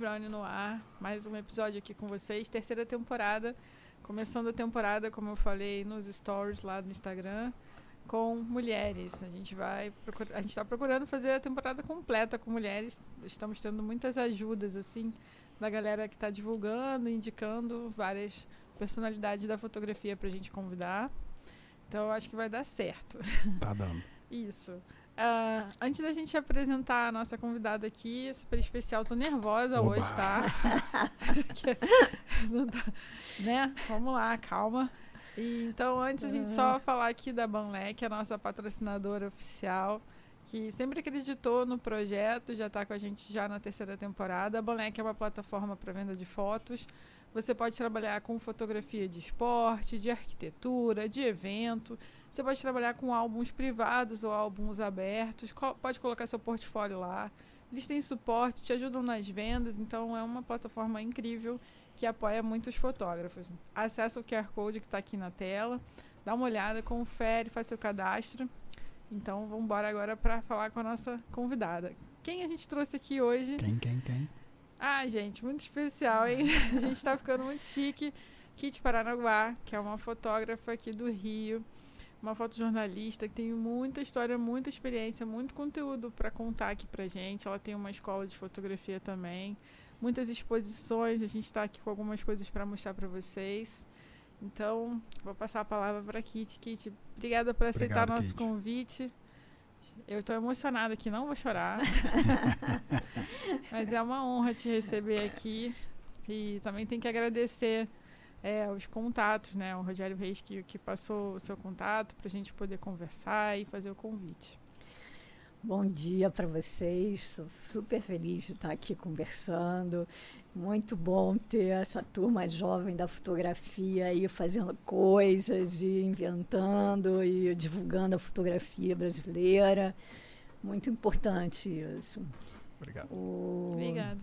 Brownie no ar. Mais um episódio aqui com vocês. Terceira temporada. Começando a temporada, como eu falei nos stories lá no Instagram, com mulheres. A gente vai a gente está procurando fazer a temporada completa com mulheres. Estamos tendo muitas ajudas assim da galera que está divulgando, indicando várias personalidades da fotografia para a gente convidar. Então eu acho que vai dar certo. Tá dando. Isso. Uh, antes da gente apresentar a nossa convidada aqui, super especial, tô nervosa Oba. hoje, tá? Não né? Vamos lá, calma. E, então, antes a gente só falar aqui da Banlé, que é a nossa patrocinadora oficial, que sempre acreditou no projeto, já está com a gente já na terceira temporada. A Banlé é uma plataforma para venda de fotos. Você pode trabalhar com fotografia de esporte, de arquitetura, de evento. Você pode trabalhar com álbuns privados ou álbuns abertos. Pode colocar seu portfólio lá. Eles têm suporte, te ajudam nas vendas. Então, é uma plataforma incrível que apoia muitos fotógrafos. Acesse o QR Code que está aqui na tela. Dá uma olhada, confere, faz seu cadastro. Então, vamos embora agora para falar com a nossa convidada. Quem a gente trouxe aqui hoje? Quem, quem, quem? Ah, gente, muito especial, hein? A gente tá ficando muito chique. Kit Paranaguá, que é uma fotógrafa aqui do Rio, uma fotojornalista que tem muita história, muita experiência, muito conteúdo para contar aqui pra gente. Ela tem uma escola de fotografia também, muitas exposições. A gente tá aqui com algumas coisas para mostrar para vocês. Então, vou passar a palavra para Kit. Kit, obrigada por aceitar Obrigado, nosso Kit. convite. Eu estou emocionada aqui, não vou chorar. Mas é uma honra te receber aqui. E também tem que agradecer é, os contatos, né? O Rogério Reis que, que passou o seu contato para a gente poder conversar e fazer o convite. Bom dia para vocês. Sou super feliz de estar aqui conversando. Muito bom ter essa turma jovem da fotografia aí fazendo coisas e inventando e divulgando a fotografia brasileira. Muito importante isso. Obrigado. O- Obrigada.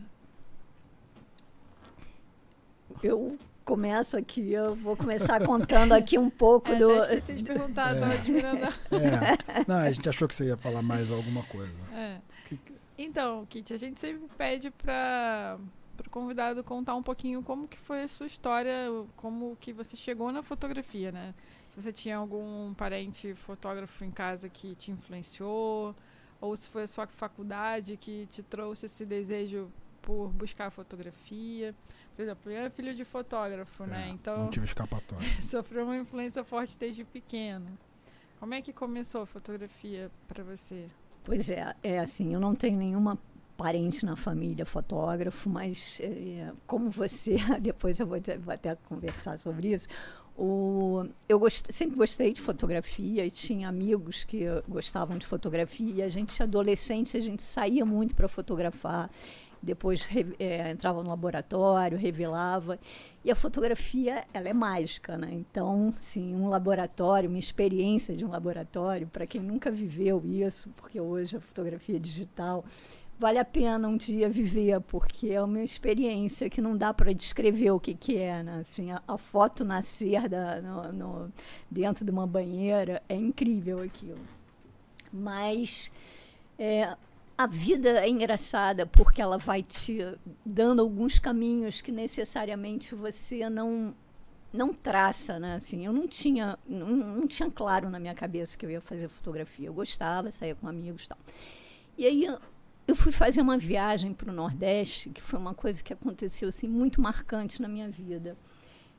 Eu começo aqui, eu vou começar contando aqui um pouco É, do. esqueci de perguntar, estava admirando a É. Não, a gente achou que você ia falar mais alguma coisa. É. Que- Então, Kit, a gente sempre pede para o convidado contar um pouquinho como que foi a sua história, como que você chegou na fotografia, né? Se você tinha algum parente fotógrafo em casa que te influenciou, ou se foi a sua faculdade que te trouxe esse desejo por buscar a fotografia. Por exemplo, eu é filho de fotógrafo, né? É, Então Não tive escapatória. sofreu uma influência forte desde pequeno. Como é que começou a fotografia para você? Pois é, é assim, eu não tenho nenhuma parente na família fotógrafo, mas é, como você, depois eu vou, te- vou até conversar sobre isso, o, eu gost, sempre gostei de fotografia e tinha amigos que gostavam de fotografia e a gente, adolescente, a gente saía muito para fotografar, depois eh, entrava no laboratório, revelava, e a fotografia, ela é mágica, né? Então, assim, um laboratório, uma experiência de um laboratório, para quem nunca viveu isso, porque hoje a fotografia é digital, vale a pena um dia viver, porque é uma experiência que não dá para descrever o que, que é. Né? Assim, a, a foto nascer da, no, no- dentro de uma banheira é incrível aquilo. Mas é, a vida é engraçada porque ela vai te dando alguns caminhos que necessariamente você não não traça, né? Assim, eu não tinha não, não tinha claro na minha cabeça que eu ia fazer fotografia. Eu gostava, saía com amigos, e tal. E aí eu- fui fazer uma viagem para o Nordeste, que foi uma coisa que aconteceu assim muito marcante na minha vida.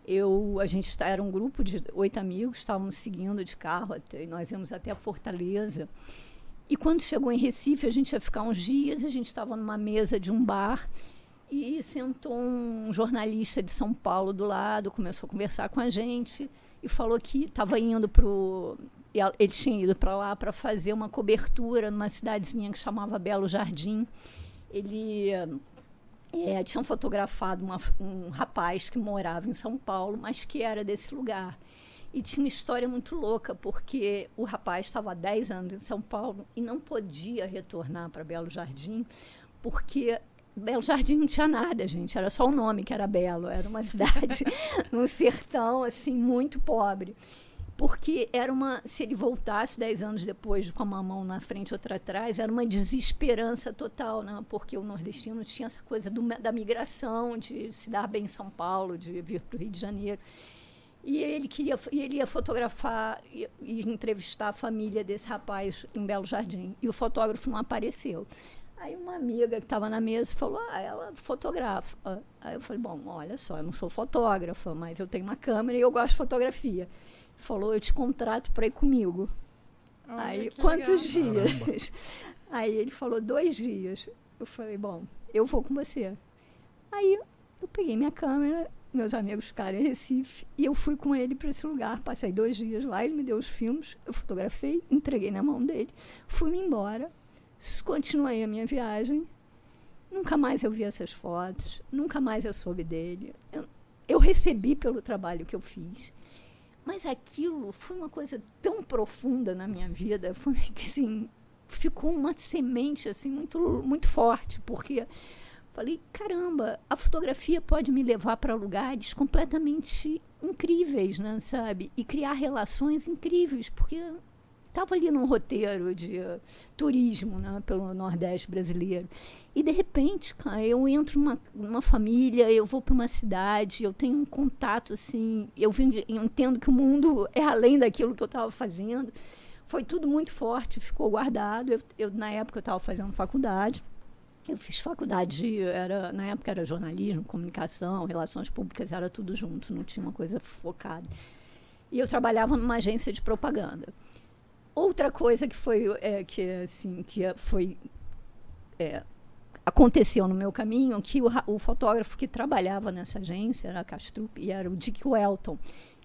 Eu, a gente tá- era um grupo de oito amigos, estávamos seguindo de carro até, e nós íamos até a Fortaleza. E quando chegou em Recife, a gente ia ficar uns dias, a gente estava numa mesa de um bar e sentou um jornalista de São Paulo do lado, começou a conversar com a gente e falou que estava indo para ele tinha ido para lá para fazer uma cobertura numa cidadezinha que chamava Belo Jardim. Ele é, tinham fotografado uma, um rapaz que morava em São Paulo, mas que era desse lugar. E tinha uma história muito louca, porque o rapaz estava há 10 anos em São Paulo e não podia retornar para Belo Jardim, porque Belo Jardim não tinha nada, gente. Era só o nome que era Belo. Era uma cidade no sertão, assim, muito pobre. porque era uma. Se ele voltasse dez anos depois, com uma mão na frente e outra atrás, era uma desesperança total, né? Porque o nordestino tinha essa coisa do, da migração, de se dar bem em São Paulo, de vir para o Rio de Janeiro. E ele queria, e ele ia fotografar e, e entrevistar a família desse rapaz em Belo Jardim. E o fotógrafo não apareceu. Aí uma amiga que estava na mesa falou: Ah, ela fotografa. Aí eu falei: Bom, olha só, eu não sou fotógrafa, mas eu tenho uma câmera e eu gosto de fotografia. Falou: Eu te contrato para ir comigo. Olha, Aí, quantos legal. dias? Aí ele falou: Dois dias. Eu falei: Bom, eu vou com você. Aí eu peguei minha câmera, meus amigos ficaram em Recife, e eu fui com ele para esse lugar. Passei dois dias lá, ele me deu os filmes, eu fotografei, entreguei na mão dele, fui-me embora, continuei a minha viagem. Nunca mais eu vi essas fotos, nunca mais eu soube dele. Eu, eu recebi pelo trabalho que eu fiz. Mas aquilo foi uma coisa tão profunda na minha vida, foi que assim, ficou uma semente assim muito muito forte, porque falei, caramba, a fotografia pode me levar para lugares completamente incríveis, né, sabe? E criar relações incríveis, porque estava ali num roteiro de uh, turismo né, pelo Nordeste brasileiro. E, de repente, cara, eu entro numa, numa família, eu vou para uma cidade, eu tenho um contato, assim, eu, vim eu entendo que o mundo é além daquilo que eu estava fazendo. Foi tudo muito forte, ficou guardado. Eu, eu, na época, eu estava fazendo faculdade. Eu fiz faculdade, era, na época era jornalismo, comunicação, relações públicas, era tudo junto, não tinha uma coisa focada. E eu trabalhava numa agência de propaganda. Outra coisa que foi, é, que, assim, que foi é, aconteceu no meu caminho que o, o fotógrafo que trabalhava nessa agência era Castrup e era o Dick Welton,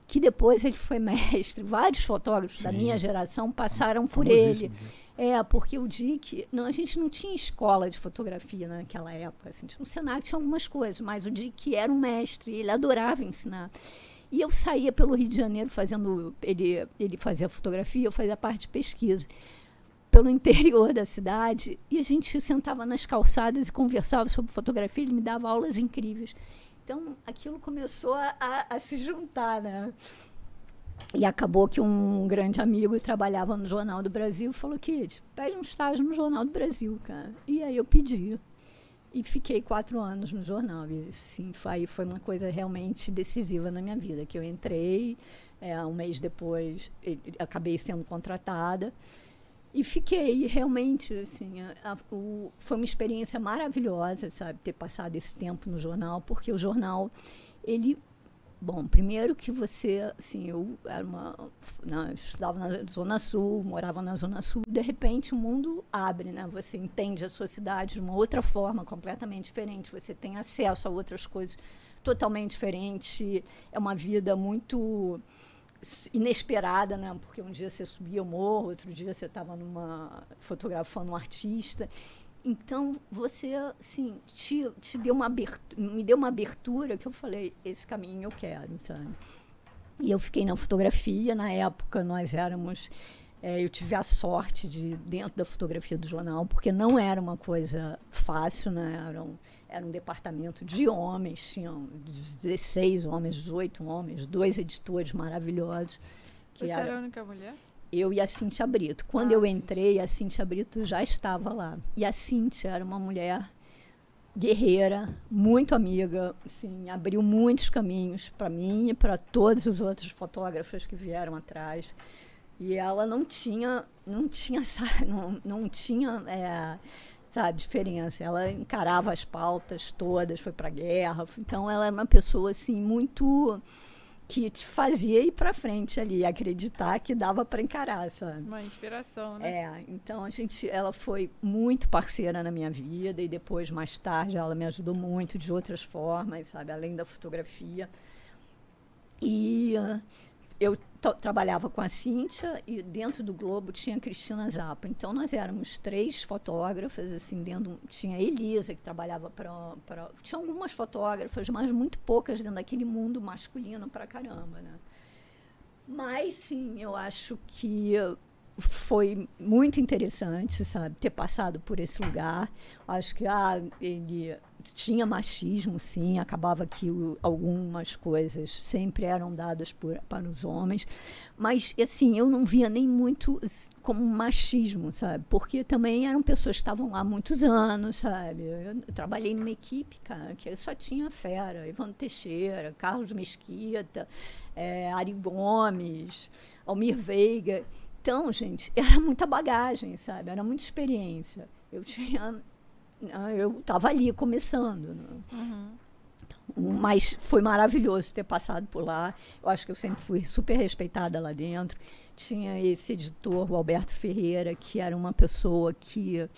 que depois ele foi mestre. Vários fotógrafos da Sim. minha geração passaram por ele. Famosíssimo. É, porque o Dick, não, a gente não tinha escola de fotografia naquela época. Assim, no Senac tinha algumas coisas, mas o Dick era um mestre, ele adorava ensinar. E eu saía pelo Rio de Janeiro fazendo. Ele, ele fazia fotografia, eu fazia parte de pesquisa. Pelo interior da cidade, e a gente sentava nas calçadas e conversava sobre fotografia, ele me dava aulas incríveis. Então, aquilo começou a, a- a se juntar, né? E acabou que um grande amigo trabalhava no Jornal do Brasil falou: Kid, pede um estágio no Jornal do Brasil, cara. E aí eu pedi. E fiquei quatro anos no jornal. E assim, foi, foi uma coisa realmente decisiva na minha vida. Que eu entrei, é, um mês depois, acabei sendo contratada. E fiquei realmente, assim, a- a- o- foi uma experiência maravilhosa, sabe, ter passado esse tempo no jornal, porque o jornal, ele Bom, primeiro que você, assim, eu era uma, né, estudava na Zona Sul, morava na Zona Sul, de repente o mundo abre, né? Você entende a sua cidade de uma outra forma, completamente diferente. Você tem acesso a outras coisas totalmente diferentes. É uma vida muito inesperada, né? Porque um dia você subia o morro, outro dia você estava numa fotografando um artista. Então, você, assim, te, te deu uma abertura, me deu uma abertura que eu falei, esse caminho eu quero, sabe? E eu fiquei na fotografia, na época nós éramos, eh, eu tive a sorte de, dentro da fotografia do jornal, porque não era uma coisa fácil, né? Era um, era um departamento de homens, tinham 16 homens, 18 homens, dois editores maravilhosos. Que Você era a única mulher? Eu e a Cíntia Brito. Quando Ah, eu Cíntia. entrei, a Cíntia Brito já estava lá. E a Cíntia era uma mulher guerreira, muito amiga, assim, abriu muitos caminhos para mim e para todos os outros fotógrafos que vieram atrás. E ela não tinha, não tinha, não, não tinha, é, sabe, diferença. Ela encarava as pautas todas, foi para a guerra. Então, ela é uma pessoa assim muito que te fazia ir para frente ali, acreditar que dava para encarar, sabe? Uma inspiração, né? É, então a gente, ela foi muito parceira na minha vida e depois mais tarde ela me ajudou muito de outras formas, sabe, além da fotografia. E ah, eu trabalhava com a Cíntia e dentro do Globo tinha a Cristina Zappa. Então nós éramos três fotógrafas, assim, dentro tinha a Elisa que trabalhava para para tinha algumas fotógrafas, mas muito poucas dentro daquele mundo masculino pra caramba, né? Mas sim, eu acho que foi muito interessante, sabe, ter passado por esse lugar. Acho que ah, ele tinha machismo, sim, acabava que o, algumas coisas sempre eram dadas por, para os homens, mas assim, eu não via nem muito como machismo, sabe? Porque também eram pessoas que estavam lá há muitos anos, sabe? Eu, eu trabalhei numa equipe, cara, que só tinha fera, Ivan Teixeira, Carlos Mesquita, é, Ari Gomes, Almir Veiga. Então, gente, era muita bagagem, sabe? Era muita experiência. Eu tinha eu estava ali começando. Né? Uhum. Mas foi maravilhoso ter passado por lá. Eu acho que eu sempre fui super respeitada lá dentro. Tinha esse editor, o Alberto Ferreira, que era uma pessoa que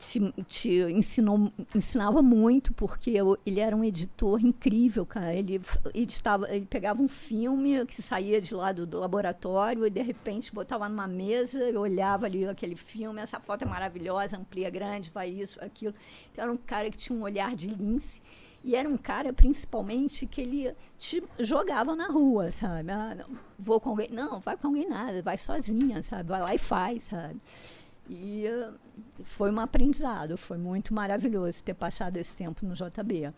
te, te ensinou, ensinava muito, porque eu, ele era um editor incrível, cara. Ele editava, ele pegava um filme que saía de lá do, do laboratório e de repente botava numa mesa, eu olhava ali aquele filme, essa foto é maravilhosa, amplia grande, vai isso, aquilo. Então era um cara que tinha um olhar de lince. E era um cara, principalmente, que ele te jogava na rua, sabe? Ah, não, vou com alguém. Não, vai com alguém nada, vai sozinha, sabe? Vai lá e faz, sabe? E uh, foi um aprendizado, foi muito maravilhoso ter passado esse tempo no JB.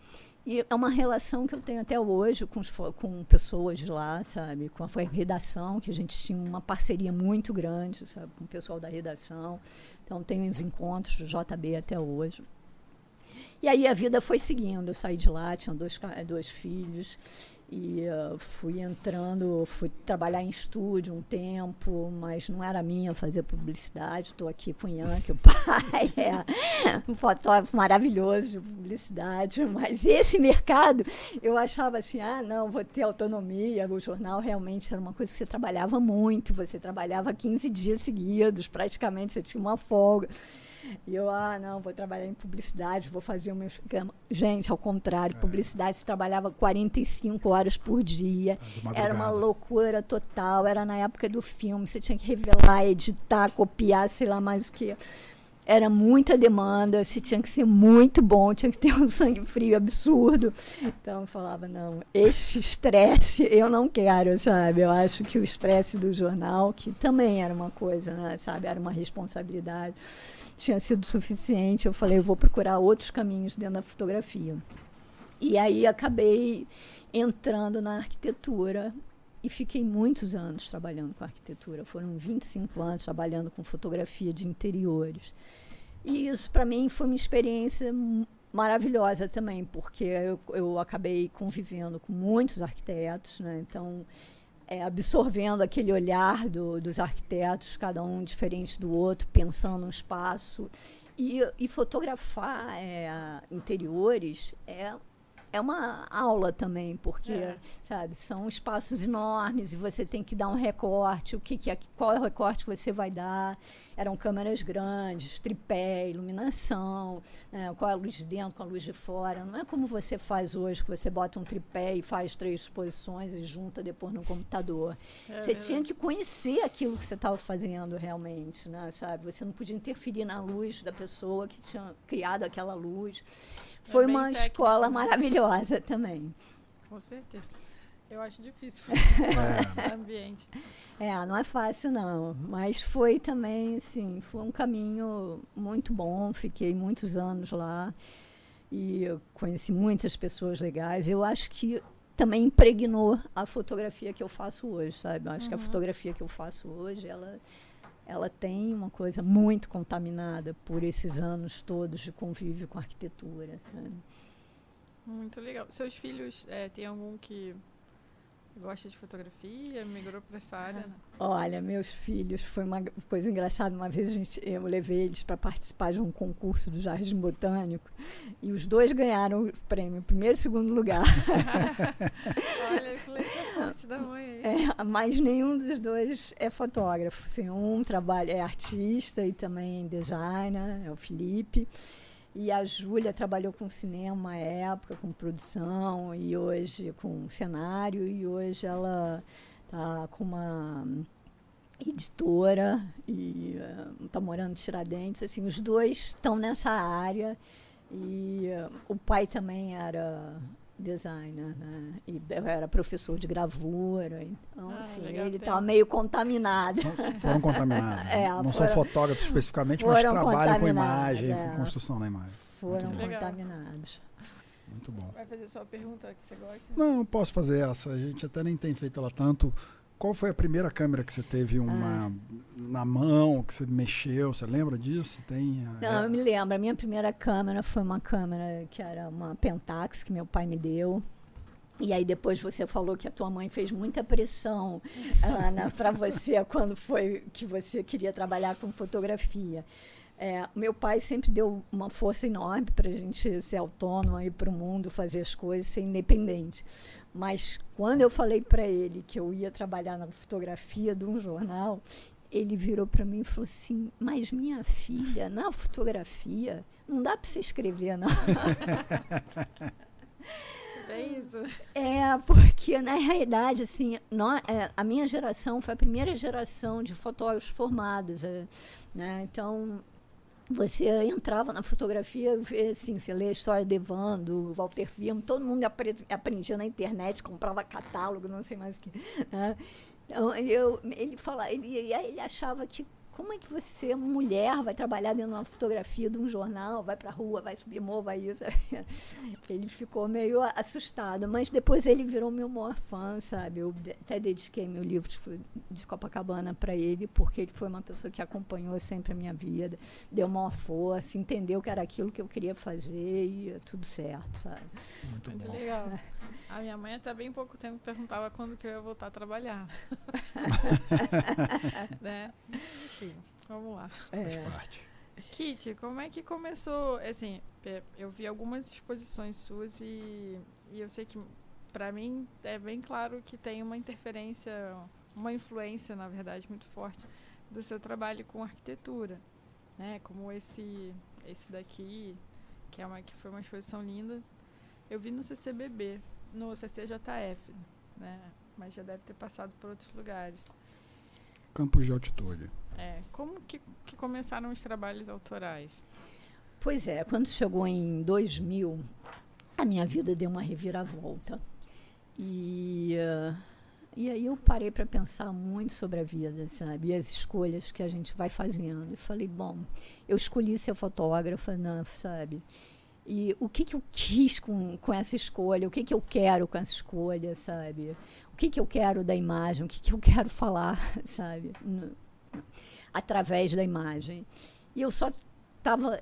E é uma relação que eu tenho até hoje com, com pessoas de lá, sabe? Com a redação, que a gente tinha uma parceria muito grande, sabe? Com o pessoal da redação. Então, tenho os encontros do JB até hoje. E aí a vida foi seguindo. Eu saí de lá, tinha dois, dois filhos. E uh, fui entrando, fui trabalhar em estúdio um tempo, mas não era minha fazer publicidade. Estou aqui com o Ian, que o pai é um fotógrafo maravilhoso de publicidade. Mas esse mercado, eu achava assim: ah, não, vou ter autonomia. O jornal realmente era uma coisa que você trabalhava muito, você trabalhava 15 dias seguidos, praticamente, você tinha uma folga. E eu, ah, não, vou trabalhar em publicidade, vou fazer o meu esquema. Gente, ao contrário, é. publicidade se trabalhava 45 horas por dia. Ah, era uma loucura total. Era na época do filme, você tinha que revelar, editar, copiar, sei lá mais o que. Era muita demanda, você tinha que ser muito bom, tinha que ter um sangue frio absurdo. Então eu falava, não, esse estresse eu não quero, sabe? Eu acho que o estresse do jornal, que também era uma coisa, né, sabe? Era uma responsabilidade tinha sido suficiente. Eu falei, eu vou procurar outros caminhos dentro da fotografia. E aí acabei entrando na arquitetura e fiquei muitos anos trabalhando com arquitetura. Foram 25 anos trabalhando com fotografia de interiores. E isso, para mim, foi uma experiência maravilhosa também, porque eu, eu acabei convivendo com muitos arquitetos, né? então é, absorvendo aquele olhar do, dos arquitetos, cada um diferente do outro, pensando no espaço. E, e fotografar é, interiores é é uma aula também, porque, é. sabe, são espaços enormes e você tem que dar um recorte, o que, que é, qual é o recorte que você vai dar. Eram câmeras grandes, tripé, iluminação, né, qual é a luz de dentro, com a luz de fora. Não é como você faz hoje, que você bota um tripé e faz três exposições e junta depois no computador. É você tinha que conhecer aquilo que você estava fazendo realmente, né, sabe? Você não podia interferir na luz da pessoa que tinha criado aquela luz. É foi uma técnico, escola né? maravilhosa também. Com certeza. Eu acho difícil é. ambiente. É, não é fácil não, mas foi também, assim, foi um caminho muito bom. Fiquei muitos anos lá e conheci muitas pessoas legais. Eu acho que também impregnou a fotografia que eu faço hoje, sabe? Eu acho uhum. que a uhum. fotografia que eu faço hoje, ela ela tem uma coisa muito contaminada por esses anos todos de convívio com a arquitetura. Sabe? Muito legal. Seus filhos, é, tem algum que Gosta de fotografia? Migrou para essa área? Olha, meus filhos, foi uma coisa engraçada. Uma vez a gente, eu levei eles para participar de um concurso do Jardim Botânico e os dois ganharam o prêmio, primeiro e segundo lugar. Olha, que legal, da mãe. É, mas nenhum dos dois é fotógrafo. Assim, um trabalha, é artista e também designer, é o Felipe. E a Júlia trabalhou com cinema à época, com produção, e hoje com cenário, e hoje ela está com uma editora e está uh, morando em Tiradentes. Assim, os dois estão nessa área. E uh, o pai também era designer, né? E eu era professor de gravura, então ah, assim, ele estava meio contaminado. Foram contaminados. É, não foram, são fotógrafos especificamente, mas trabalham com imagem, é. com construção na imagem. foram Muito contaminados. Muito bom. Vai fazer sua pergunta que você gosta? Não, posso fazer essa. A gente até nem tem feito ela tanto. Qual foi a primeira câmera que você teve uma na mão, que você mexeu? Você lembra disso? Tem. a- Não, eu me lembro. A minha primeira câmera foi uma câmera que era uma Pentax que meu pai me deu. E aí depois você falou que a tua mãe fez muita pressão, Ana, para você quando foi que você queria trabalhar com fotografia. É, meu pai sempre deu uma força enorme para a gente ser autônomo, ir para o mundo, fazer as coisas, ser independente. Mas quando eu falei para ele que eu ia trabalhar na fotografia de um jornal, ele virou para mim e falou assim: Mas minha filha, na fotografia, não dá para você escrever, não. É isso. É, porque na realidade, assim, nó- é, a minha geração foi a primeira geração de fotógrafos formados. é, né? Então, você entrava na fotografia, assim, você lê a história de Evandro, Walter Firmo, todo mundo apre- aprendia na internet, comprava catálogo, não sei mais o que. né? Então, eu, ele, fala, ele, ele achava que como é que você, mulher, vai trabalhar dentro de uma fotografia de um jornal, vai para a rua, vai subir morro, vai isso. Ele ficou meio assustado, mas depois ele virou meu maior fã, sabe? Eu até dediquei meu livro de, Copacabana para ele, porque ele foi uma pessoa que acompanhou sempre a minha vida, deu maior força, entendeu que era aquilo que eu queria fazer e tudo certo, sabe? Muito Muito bom. legal. A minha mãe até bem pouco tempo perguntava quando que eu ia voltar a trabalhar. né? Enfim, vamos lá. Faz É. parte. Kitty, como é que começou? Assim, eu vi algumas exposições suas e, e eu sei que pra mim é bem claro que tem uma interferência, uma influência, na verdade, muito forte do seu trabalho com arquitetura, né? Como esse esse daqui, que é uma que foi uma exposição linda. Eu vi no CCBB, no CCJF, né? Mas já deve ter passado por outros lugares. Campos de altitude. É, como que, que começaram os trabalhos autorais? Pois é, quando chegou em 2000, a minha vida deu uma reviravolta. E, eh, e aí eu parei para pensar muito sobre a vida, sabe? E as escolhas que a gente vai fazendo. E falei, bom, eu escolhi ser fotógrafa, né, sabe? E o que, que eu quis com, com essa escolha? O que, que eu quero com essa escolha, sabe? O que, que eu quero da imagem? O que, que eu quero falar, sabe? No- através da imagem. E eu só estava.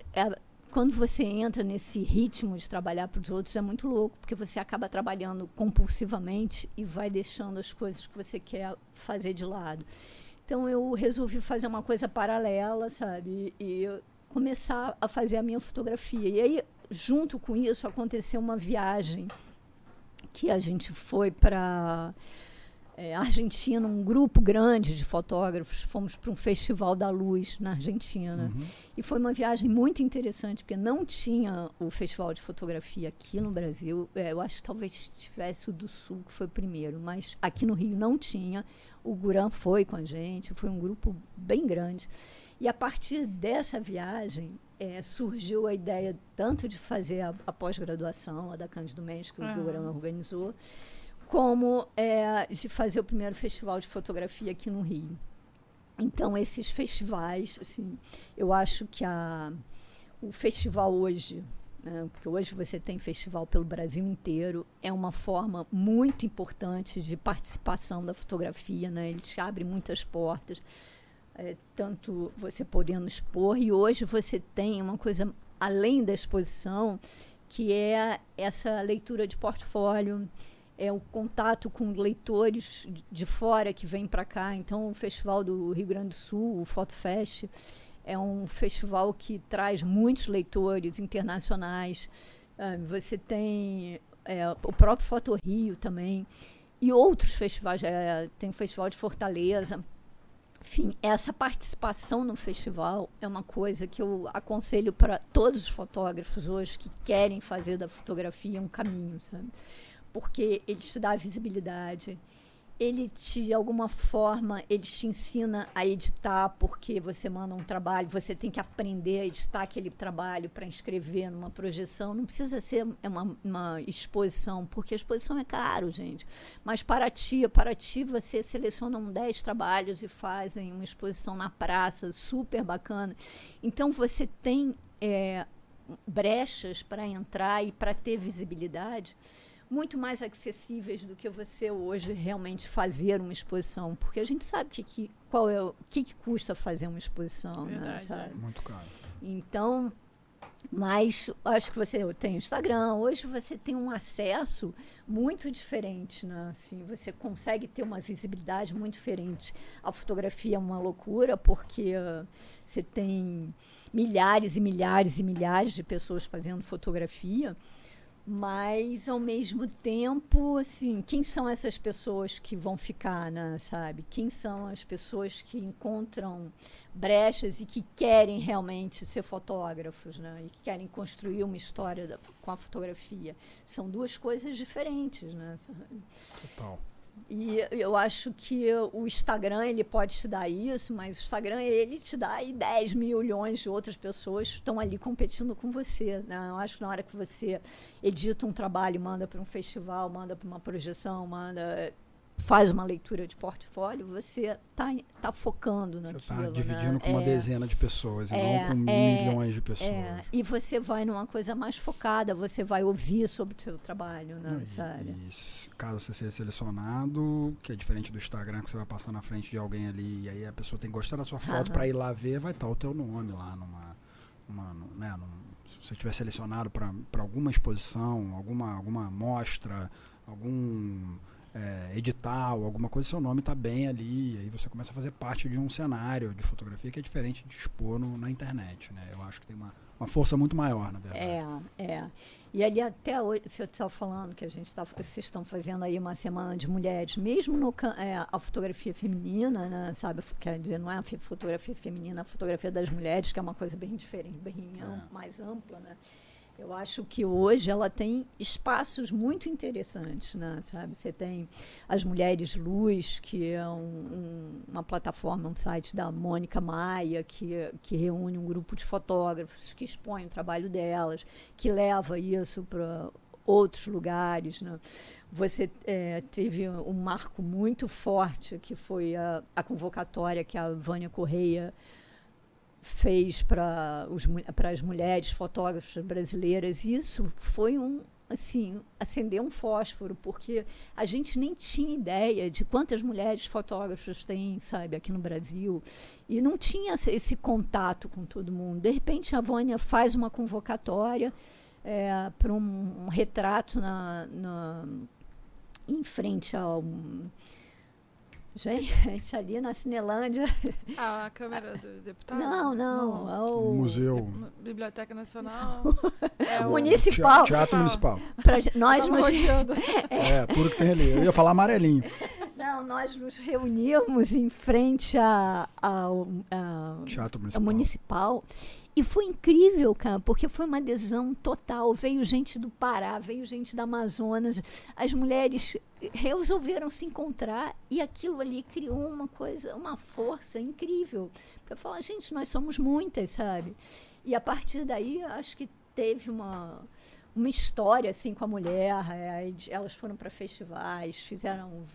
quando você entra nesse ritmo de trabalhar para os outros, é muito louco, porque você acaba trabalhando compulsivamente e vai deixando as coisas que você quer fazer de lado. Então eu resolvi fazer uma coisa paralela, sabe? E eu começar a fazer a minha fotografia. E aí, junto com isso, aconteceu uma viagem que a gente foi para é, Argentina, um grupo grande de fotógrafos. Fomos para um festival da luz na Argentina. Uhum. E foi uma viagem muito interessante, porque não tinha o festival de fotografia aqui no Brasil. É, eu acho que talvez tivesse o do Sul, que foi o primeiro, mas aqui no Rio não tinha. O Guran foi com a gente, foi um grupo bem grande. E a partir dessa viagem é, surgiu a ideia tanto de fazer a, a pós-graduação, a da Cândido Mendes, que o Aham. Guran organizou, como é, de fazer o primeiro festival de fotografia aqui no Rio. Então, esses festivais, assim, eu acho que a, o festival hoje, né, porque hoje você tem festival pelo Brasil inteiro, é uma forma muito importante de participação da fotografia, né? ele te abre muitas portas, é, tanto você podendo expor, e hoje você tem uma coisa além da exposição, que é essa leitura de portfólio, é o contato com leitores de- fora que vêm para cá. Então, o Festival do Rio Grande do Sul, o FotoFest, é um festival que traz muitos leitores internacionais. Ah, você tem é, o próprio Foto Rio também, e outros festivais. é, tem o Festival de Fortaleza. Enfim, essa participação no festival é uma coisa que eu aconselho para todos os fotógrafos hoje que querem fazer da fotografia um caminho, sabe? Porque ele te dá visibilidade, ele te, de alguma forma, ele te ensina a editar, porque você manda um trabalho, você tem que aprender a editar aquele trabalho para inscrever numa projeção. Não precisa ser uma, uma exposição, porque a exposição é caro, gente. Mas para ti, para ti, você seleciona um 10 trabalhos e fazem uma exposição na praça, super bacana. Então você tem é, brechas para entrar e para ter visibilidade muito mais acessíveis do que você hoje realmente fazer uma exposição, porque a gente sabe que, que qual é o que, que custa fazer uma exposição, né, Verdade, sabe? Muito caro. Então, mas acho que você tem o Instagram, hoje você tem um acesso muito diferente, né? Assim, você consegue ter uma visibilidade muito diferente. A fotografia é uma loucura porque uh, você tem milhares e milhares e milhares de pessoas fazendo fotografia mas ao mesmo tempo, assim, quem são essas pessoas que vão ficar, né, sabe? Quem são as pessoas que encontram brechas e que querem realmente ser fotógrafos, né? E que querem construir uma história da, com a fotografia. São duas coisas diferentes, né? Total. E eu acho que o Instagram ele pode te dar isso, mas o Instagram ele te dá aí 10 milhões de outras pessoas que estão ali competindo com você. Né? Eu acho que na hora que você edita um trabalho, manda para um festival, manda para uma projeção, manda faz uma leitura de portfólio, você está tá focando naquilo. Você está dividindo né? com uma é, dezena de pessoas, e é, não com é, milhões de pessoas. É, e você vai numa coisa mais focada, você vai ouvir sobre o seu trabalho, né? E? E, caso você seja selecionado, que é diferente do Instagram, que você vai passar na frente de alguém ali, e aí a pessoa tem que gostar da sua foto para ir lá ver, vai estar o teu nome lá numa. numa né, num, se você estiver selecionado para alguma exposição, alguma, alguma mostra, algum é, edital, alguma coisa, seu nome está bem ali, aí você começa a fazer parte de um cenário de fotografia que é diferente de expor no, na internet, né? Eu acho que tem uma, uma força muito maior, na verdade. É, é. E ali até hoje, você está falando que a gente tá, vocês estão fazendo aí uma semana de mulheres, mesmo no é, a fotografia feminina, né, sabe? Quer dizer, não é a fotografia feminina, a fotografia das mulheres, que é uma coisa bem diferente, bem é. mais ampla, né? Eu acho que hoje ela tem espaços muito interessantes, né? Sabe? Você tem as Mulheres Luz, que é um, um, uma plataforma, um site da Mônica Maia, que, que reúne um grupo de fotógrafos que expõe o trabalho delas, que leva isso para outros lugares. Né? Você é, teve um marco muito forte, que foi a, a convocatória que a Vânia Correia fez para as mulheres fotógrafas brasileiras. Isso foi um assim acender um fósforo porque a gente nem tinha ideia de quantas mulheres fotógrafas tem sabe aqui no Brasil e não tinha esse contato com todo mundo de repente a Vânia faz uma convocatória é, para um, um, retrato na, na em frente ao Gente, ali na Cinelândia. Ah, a Câmara do Deputado? Não, não. não. É o Museu. Biblioteca Nacional. é municipal. Teatro Municipal. Pra, nós nos... é, tudo que tem ali. Eu ia falar amarelinho. Não, nós nos reunimos em frente ao Teatro Municipal. municipal e foi incrível, cara, porque foi uma adesão total. Veio gente do Pará, veio gente da Amazonas. As mulheres resolveram se encontrar e aquilo ali criou uma coisa, uma força incrível. Para falar, gente, nós somos muitas, sabe? E a partir daí, acho que teve uma uma história assim com a mulher. É, elas foram para festivais, fizeram,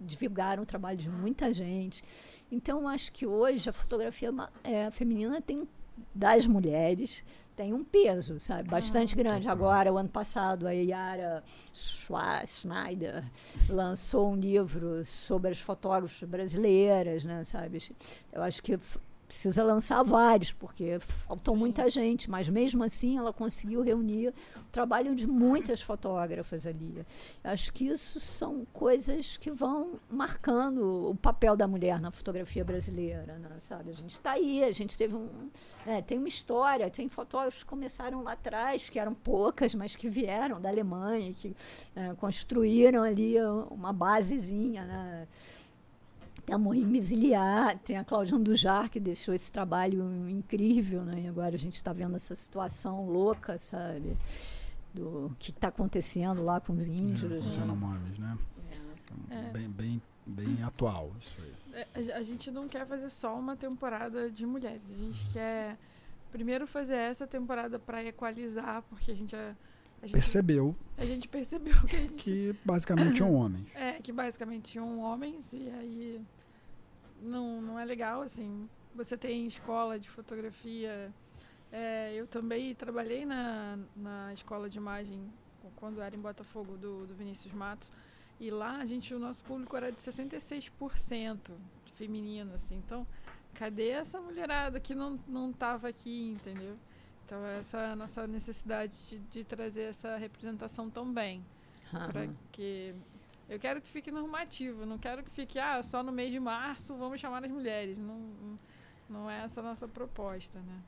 divulgaram o trabalho de muita gente. Então, acho que hoje a fotografia é, feminina tem das mulheres tem um peso, sabe? Bastante ah, grande. Agora, o ano passado, a Yara Schneider lançou um livro sobre as fotógrafas brasileiras, né? Sabe? Eu acho que precisa lançar vários, porque faltou Sim. muita gente, mas mesmo assim ela conseguiu reunir o trabalho de muitas fotógrafas ali. Acho que isso são coisas que vão marcando o papel da mulher na fotografia brasileira, né? sabe? A gente está aí, a gente teve um, né, tem uma história, tem fotógrafos que começaram lá atrás, que eram poucas, mas que vieram da Alemanha, que né, construíram ali uma basezinha, né? Tem a Morim Mesiliar, tem a Cláudia Andujar, que deixou esse trabalho incrível, né? E agora a gente está vendo essa situação louca, sabe? Do que está acontecendo lá com os índios. Os Yanomamis, né? É. é. Bem, bem, bem atual isso aí. É, a, a gente não quer fazer só uma temporada de mulheres. A gente quer primeiro fazer essa temporada para equalizar, porque a gente... A gente, percebeu. A gente percebeu que a gente. Que basicamente tinham homens. É, que basicamente tinham homens, e aí. Não, não é legal, assim. Você tem escola de fotografia É, eu também trabalhei na, na escola de imagem quando era em Botafogo do, do Vinícius Matos. E lá a gente, o nosso público era de 66% feminino, assim. Então, cadê essa mulherada que não, não tava aqui, entendeu? Então, essa é a nossa necessidade de, de trazer essa representação também. Uhum. Para que. Eu quero que fique normativo, não quero que fique, ah, só no mês de março vamos chamar as mulheres. Não, não é essa a nossa proposta, né?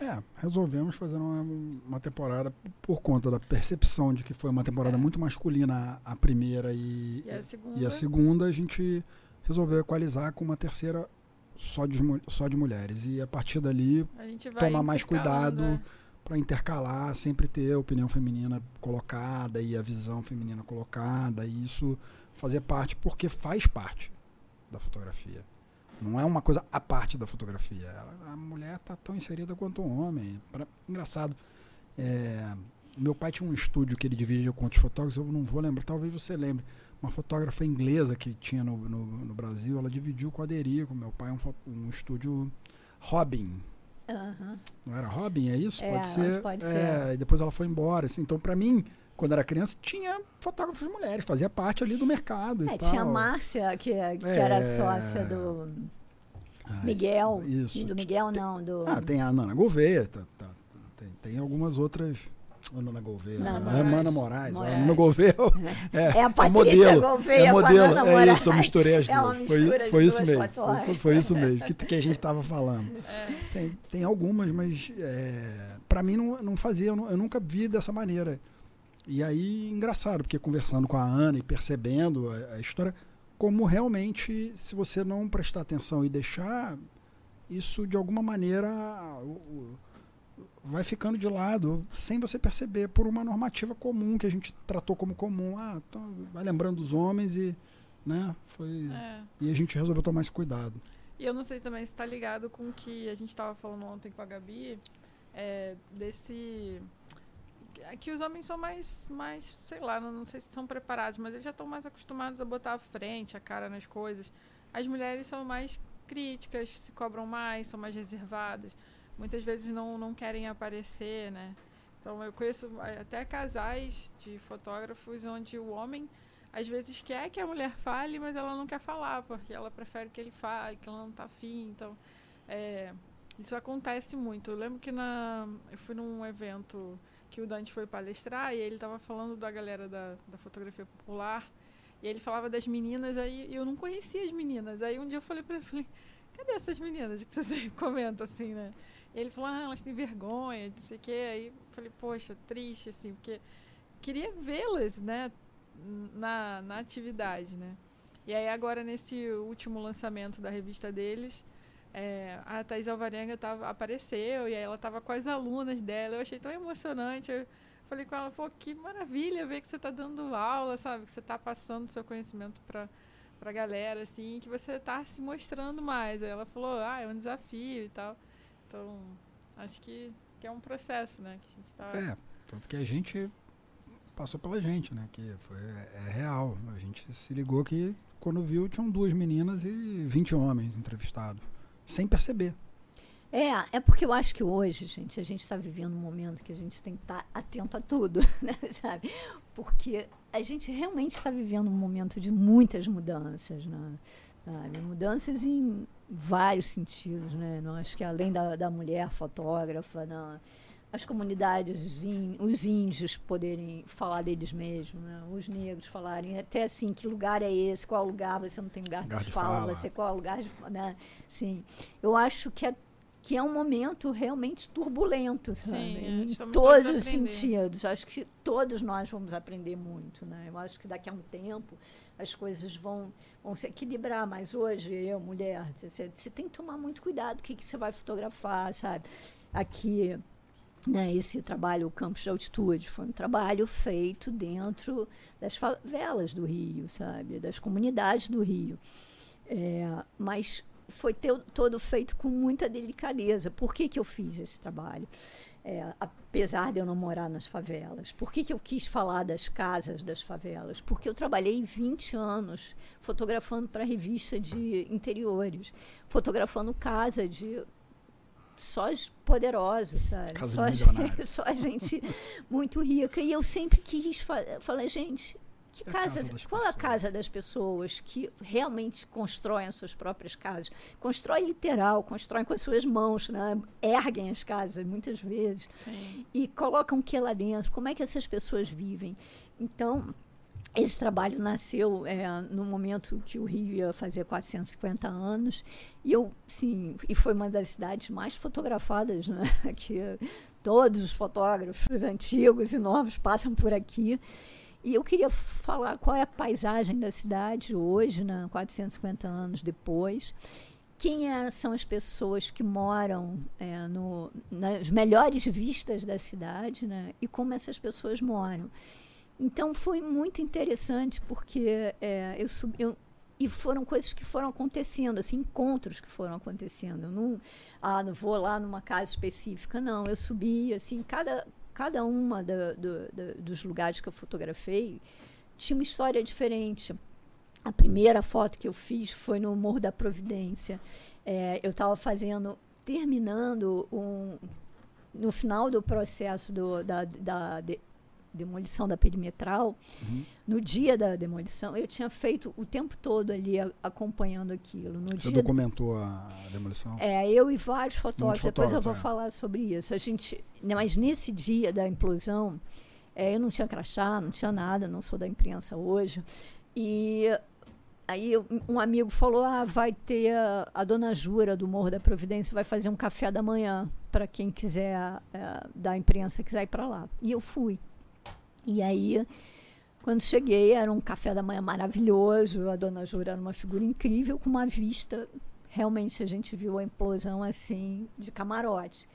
É, resolvemos fazer uma, uma temporada por conta da percepção de que foi uma temporada é. muito masculina a, a primeira e, e, a segunda. e a segunda a gente resolveu equalizar com uma terceira só de, só de mulheres. E a partir dali, a tomar mais cuidado é. para intercalar, sempre ter a opinião feminina colocada e a visão feminina colocada, e isso fazer parte, porque faz parte da fotografia. Não é uma coisa à parte da fotografia. A mulher está tão inserida quanto o homem. Pra, engraçado. É, meu pai tinha um estúdio que ele dividia com outros fotógrafos, eu não vou lembrar, talvez você lembre uma fotógrafa inglesa que tinha no, no, no Brasil, ela dividiu com a Derico, meu pai, um, um estúdio Robin. Uhum. Não era Robin, é isso? É, pode ser. Pode é, ser. E depois ela foi embora. Assim, então, para mim, quando era criança, tinha fotógrafos mulheres, fazia parte ali do mercado. É, tinha a Márcia, que, que é, era sócia do Miguel. Isso. Do Miguel, não. Do... Ah, tem a Nana Gouveia, tá, tá, tem, tem algumas outras Ana Gouveia. Não, não é Mana Moraes. Moraes. Ana Gouveia é, é, é a Patrícia modelo, Gouveia é modelo, É isso, eu misturei as é duas. Foi, foi isso mesmo. Foi, foi, isso mesmo que, que a gente estava falando. É. Tem, tem algumas, mas é, para mim não, não fazia, eu, eu nunca vi dessa maneira. E aí, engraçado, porque conversando com a Ana e percebendo a, a história, como realmente, se você não prestar atenção e deixar, isso de alguma maneira o, vai ficando de lado sem você perceber por uma normativa comum que a gente tratou como comum. Ah, então vai lembrando dos homens e, né, foi é. e a gente resolveu tomar esse cuidado. E eu não sei também se está ligado com o que a gente estava falando ontem com a Gabi, é, desse que os homens são mais, mais sei lá, não, não sei se são preparados, mas eles já estão mais acostumados a botar a frente, a cara nas coisas. As mulheres são mais críticas, se cobram mais, são mais reservadas muitas vezes não, não querem aparecer, né? Então eu conheço até casais de fotógrafos onde o homem às vezes quer que a mulher fale, mas ela não quer falar, porque ela prefere que ele fale, que ela não está afim. Então, é, isso acontece muito. Eu lembro que na, eu fui num evento que o Dante foi palestrar e ele estava falando da galera da, da fotografia popular. E ele falava das meninas, aí eu não conhecia as meninas. Aí um dia eu falei para ele, falei, cadê essas meninas que você sempre comenta assim, né? Ele falou, ah, elas têm vergonha, não sei o quê. Aí falei, poxa, triste, assim, porque queria vê-las, né, na, na atividade, né. E aí agora, nesse último lançamento da revista deles, é, a Thais Alvarenga tava, apareceu e aí ela estava com as alunas dela. Eu achei tão emocionante. Eu falei com ela, pô, que maravilha ver que você está dando aula, sabe? Que você está passando seu conhecimento para para a galera, assim, que você está se mostrando mais. Aí ela falou, ah, é um desafio e tal. Então, acho que, que é um processo, né? Que a gente tá... É, tanto que a gente passou pela gente, né? Que foi, é, é real. A gente se ligou que quando viu tinham duas meninas e 20 homens entrevistados, sem perceber. É, é porque eu acho que hoje, gente, a gente está vivendo um momento que a gente tem que estar tá atento a tudo, né, sabe? Porque a gente realmente está vivendo um momento de muitas mudanças, né? Sabe? Mudanças em vários sentidos, né? Eu acho que além da, da mulher fotógrafa, na, as comunidades, os índios poderem falar deles mesmos, né? os negros falarem até assim, que lugar é esse, qual lugar, você não tem lugar, lugar de, fala, fala, você qual lugar de né? Sim. Eu acho que é que é um momento realmente turbulento, sabe? Sim, em todos os sentidos. Acho que todos nós vamos aprender muito, né? Eu acho que daqui a um tempo as coisas vão, vão se equilibrar, mas hoje eu, mulher, você, você tem que tomar muito cuidado o que, que você vai fotografar, sabe? Aqui, né, esse trabalho, o Campos de Altitude, foi um trabalho feito dentro das favelas do Rio, sabe? Das comunidades do Rio. É, mas foi todo feito com muita delicadeza. Por que, que eu fiz esse trabalho? É, apesar de eu não morar nas favelas. Por que, que eu quis falar das casas das favelas? Porque eu trabalhei 20 anos fotografando para revista de interiores, fotografando casa de só os poderosos, sabe? Casa só, gente, só gente muito rica. E eu sempre quis fa falar, gente, que É casa, casa qual é a pessoas. casa das pessoas que realmente constroem as suas próprias casas? Constrói literal, constroem com as suas mãos, né? erguem as casas muitas vezes Sim. e colocam o que lá dentro, como é que essas pessoas vivem. Então, esse trabalho nasceu é, no momento que o Rio ia fazer 450 anos, e eu, sim, e foi uma das cidades mais fotografadas, né? que todos os fotógrafos antigos e novos passam por aqui. E eu queria falar qual é a paisagem da cidade hoje, né, 450 anos depois. Quem é- são as pessoas que moram é, no, nas melhores vistas da cidade né, e como essas pessoas moram. Então foi muito interessante porque é, eu subi. eu- e foram coisas que foram acontecendo, assim, encontros que foram acontecendo. Eu não, ah, não vou lá numa casa específica, não. Eu subi, assim, cada, cada uma do- dos lugares que eu fotografei tinha uma história diferente. A primeira foto que eu fiz foi no Morro da Providência. É, eu estava fazendo, terminando um, no final do processo do- da, da demolição da perimetral, Uhum. no dia da demolição, eu tinha feito o tempo todo ali a- acompanhando aquilo. No Você documentou a demolição? é, eu e vários fotógrafos, depois eu vou é. falar sobre isso. A gente, né, mas nesse dia da implosão, é, eu não tinha crachá, não tinha nada, não sou da imprensa hoje. E aí eu- um amigo falou: ah, vai ter a, a dona Jura do Morro da Providência, vai fazer um café da manhã para quem quiser, é, da imprensa, quiser ir para lá. E eu fui. E aí, quando cheguei, era um café da manhã maravilhoso. A dona Jura era uma figura incrível, com uma vista. Realmente a gente viu a implosão assim, de camarote.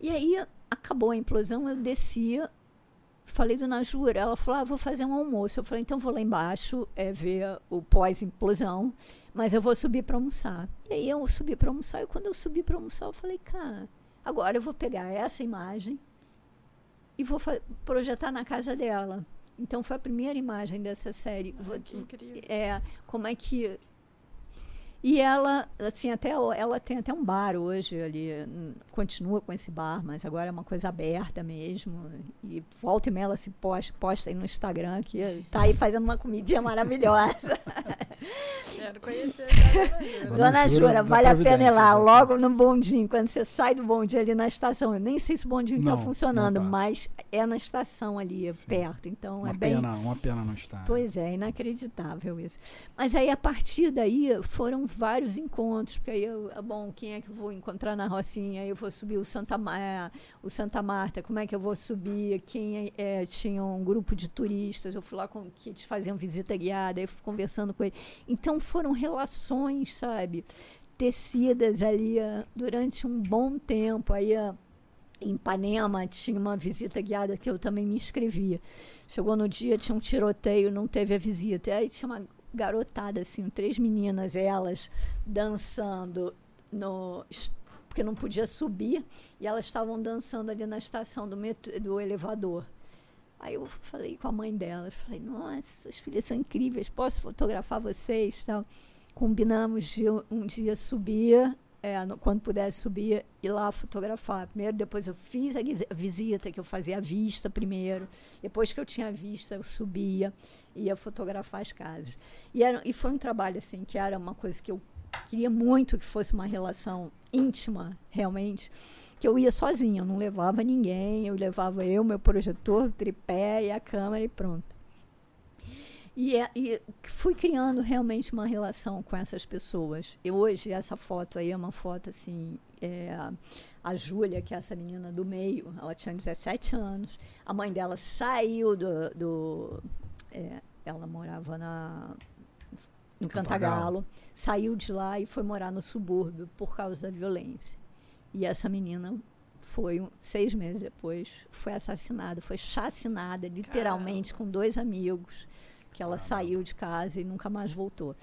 E aí, acabou a implosão, eu descia. Falei, dona Jura, ela falou: ah, vou fazer um almoço. Eu falei, então vou lá embaixo é, ver o pós-implosão, mas eu vou subir para almoçar. E aí eu subi para almoçar, e quando eu subi para almoçar, eu falei, cara, agora eu vou pegar essa imagem e vou projetar na casa dela. Então foi a primeira imagem dessa série. Vou- Ai, que incrível. é, como é que e ela assim até ela tem até um bar hoje ali hum, continua com esse bar mas agora é uma coisa aberta mesmo e volta e meia ela se posta, posta aí no Instagram que tá aí fazendo uma comidinha maravilhosa Quero conhecer Dona Jura. Dona Jura Jura, vale a pena ir lá, logo no bondinho, quando você sai do bondinho ali na estação. Eu nem sei se o bondinho Não, está funcionando, tá. mas é na estação ali, Sim. perto. Então Uma é bem. pena, uma pena não estar. Pois é, inacreditável isso. Mas aí, a partir daí, foram vários encontros, porque aí, eu, ah, bom, quem é que eu vou encontrar na Rocinha? Eu vou subir o Santa, Ma- o Santa Marta, como é que eu vou subir? Quem eh, tinha um grupo de turistas, eu fui lá com que eles faziam visita guiada, aí eu fui conversando com ele. Então, foram relações, sabe, tecidas ali ah, durante um bom tempo. Aí, ah, em Ipanema tinha uma visita guiada que eu também me inscrevia. Chegou no dia, tinha um tiroteio, não teve a visita. Aí tinha uma garotada, assim, três meninas, elas dançando no. Porque não podia subir, e elas estavam dançando ali na estação do, do elevador. Aí eu falei com a mãe delas, falei, nossa, suas filhas são incríveis, posso fotografar vocês? Tal. Combinamos de um- dia subir, é, no- quando pudesse subir, ir lá fotografar. Primeiro, depois eu fiz a visita, que eu fazia a vista primeiro. Depois que eu tinha a vista, eu subia, ia fotografar as casas. E, era, e foi um trabalho, assim, que era uma coisa que eu queria muito que fosse uma relação íntima, realmente, que eu ia sozinha, eu não levava ninguém, eu levava eu, meu projetor, o tripé e a câmera e pronto. E, é- e fui criando realmente uma relação com essas pessoas. E hoje, essa foto aí é uma foto assim. é, a Júlia, que é essa menina do meio, ela tinha 17 anos. A mãe dela saiu do. do é, ela morava na, no Cantagalo. Cantagalo, saiu de lá e foi morar no subúrbio por causa da violência. E essa menina foi, seis meses depois, foi assassinada, foi chacinada, literalmente, com dois amigos, que ela saiu de casa e nunca mais voltou.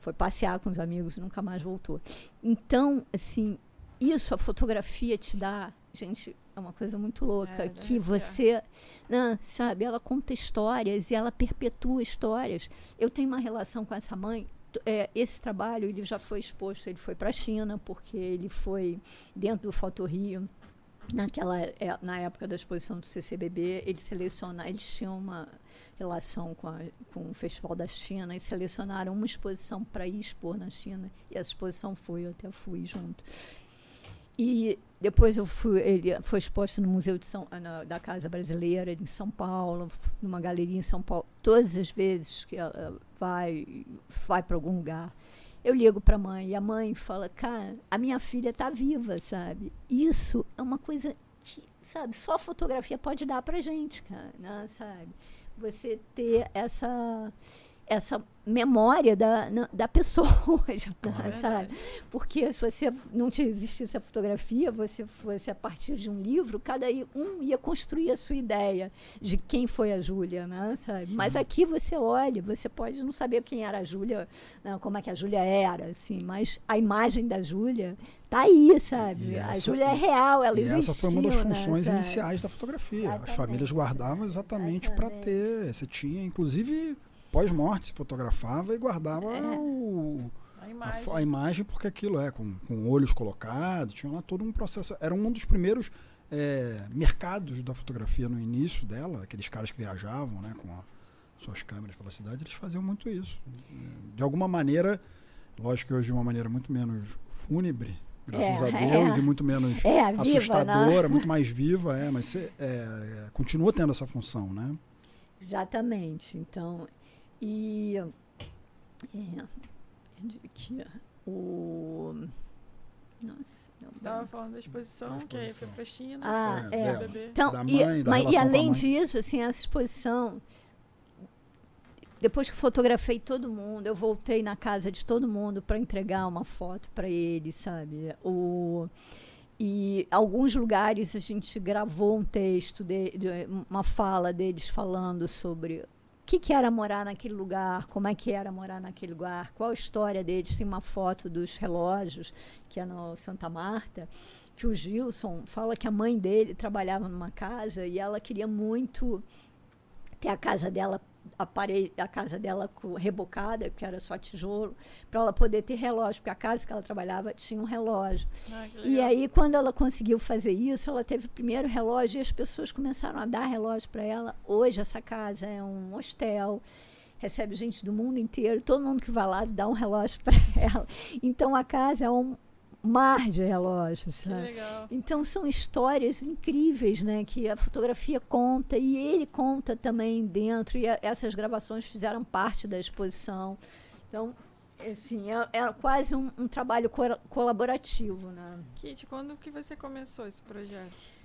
Foi passear com os amigos e nunca mais voltou. Então, assim, isso a fotografia te dá, gente, é uma coisa muito louca, É, que é. você, não, sabe, ela conta histórias e ela perpetua histórias. Eu tenho uma relação com essa mãe é, esse trabalho ele já foi exposto, ele foi para a China, porque ele foi dentro do Foto Rio, naquela, é, na época da exposição do CCBB, ele seleciona, eles tinham uma relação com, a, com o Festival da China e selecionaram uma exposição para expor na China, e essa exposição foi, eu até fui junto. E depois eu fui, ele foi exposto no Museu de São, na, da Casa Brasileira em São Paulo, numa galeria em São Paulo. Todas as vezes que ela vai, vai para algum lugar, eu ligo para a mãe e a mãe fala: "Cara, a minha filha está viva, sabe? Isso é uma coisa que, sabe, só fotografia pode dar para gente, cara, né, sabe? Você ter essa essa memória da, na, da pessoa, já, é sabe? Porque se você não te existisse a fotografia, você fosse a partir de um livro, cada um ia construir a sua ideia de quem foi a Júlia, né? Sabe? Mas aqui você olha, você pode não saber quem era a Júlia, né? como é que a Júlia era, assim, mas a imagem da Júlia tá aí, sabe? Essa, a Júlia é real, ela existe. Essa foi uma das né, funções né, iniciais da fotografia. Exatamente. As famílias guardavam exatamente para ter. Você tinha, inclusive pós-morte se fotografava e guardava é. o, a, imagem. A, a, imagem, porque aquilo é, com, com olhos colocados, tinha lá todo um processo. Era um dos primeiros é, mercados da fotografia no início dela, aqueles caras que viajavam né, com a, suas câmeras pela cidade, eles faziam muito isso. De alguma maneira, lógico que hoje de uma maneira muito menos fúnebre, graças é, a Deus, é. e muito menos é, assustadora, viva, né? muito mais viva, é, mas cê, é, continua tendo essa função, né? Exatamente. Então, e é, que o nossa, você estava falando da exposição, exposição, que aí foi para a China. Ah, é. é. Então, e, mas, e além disso, assim, essa exposição, depois que fotografei todo mundo, eu voltei na casa de todo mundo para entregar uma foto para ele, sabe? O, e alguns lugares a gente gravou um texto, de, de, uma fala deles falando sobre que, que era morar naquele lugar, como é que era morar naquele lugar, qual a história deles. Tem uma foto dos relógios, que é no Santa Marta, que o Gilson fala que a mãe dele trabalhava numa casa e ela queria muito ter a casa dela a, parede, a casa dela rebocada, que era só tijolo, para ela poder ter relógio, porque a casa que ela trabalhava tinha um relógio. Ah, e aí, quando ela conseguiu fazer isso, ela teve o primeiro relógio e as pessoas começaram a dar relógio para ela. Hoje, essa casa é um hostel recebe gente do mundo inteiro, todo mundo que vai lá dá um relógio para ela. Então a casa é um, mar de relógios. Né? Então são histórias incríveis, né, que a fotografia conta e ele conta também dentro e a, essas gravações fizeram parte da exposição. Então, assim, é, é quase um, um trabalho co colaborativo, né? Kit, quando que você começou esse projeto?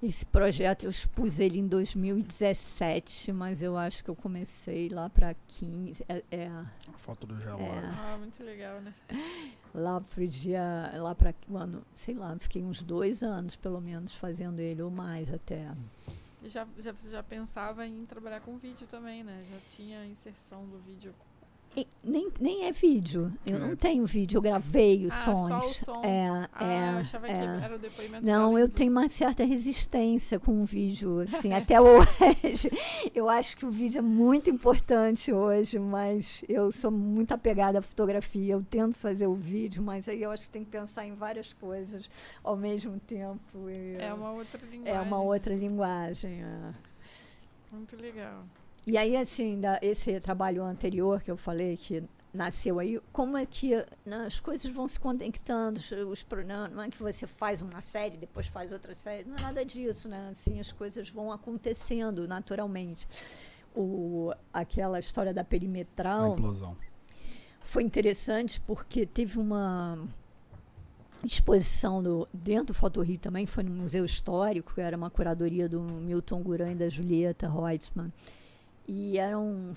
Esse projeto eu expus ele em 2017, mas eu acho que eu comecei lá para 15. É, é, a foto do gelado. É, ah, muito legal, né? Lá pro dia, lá para ano, sei lá, fiquei uns dois anos pelo menos fazendo ele ou mais até. já, já você já pensava em trabalhar com vídeo também, né? Já tinha inserção do vídeo nem, nem é vídeo. Eu não é. tenho vídeo, eu gravei os ah, sons. Só o som. É, ah, é, eu achava é. que era o depoimento. Não, eu tenho uma certa resistência com o vídeo, assim, até hoje. Eu acho que o vídeo é muito importante hoje, mas eu sou muito apegada à fotografia. Eu tento fazer o vídeo, mas aí eu acho que tem que pensar em várias coisas ao mesmo tempo. é uma outra linguagem. É uma outra linguagem. É. Muito legal. E aí, assim, da, esse trabalho anterior que eu falei, que nasceu aí, como é que né, as coisas vão se conectando, os, não, não é que você faz uma série, depois faz outra série, não é nada disso, né? Assim, as coisas vão acontecendo naturalmente. O, aquela história da perimetral... A implosão. Foi interessante porque teve uma exposição do, dentro do Foto Rio também, foi no Museu Histórico, que era uma curadoria do Milton Guran e da Julieta Reutemann. E eram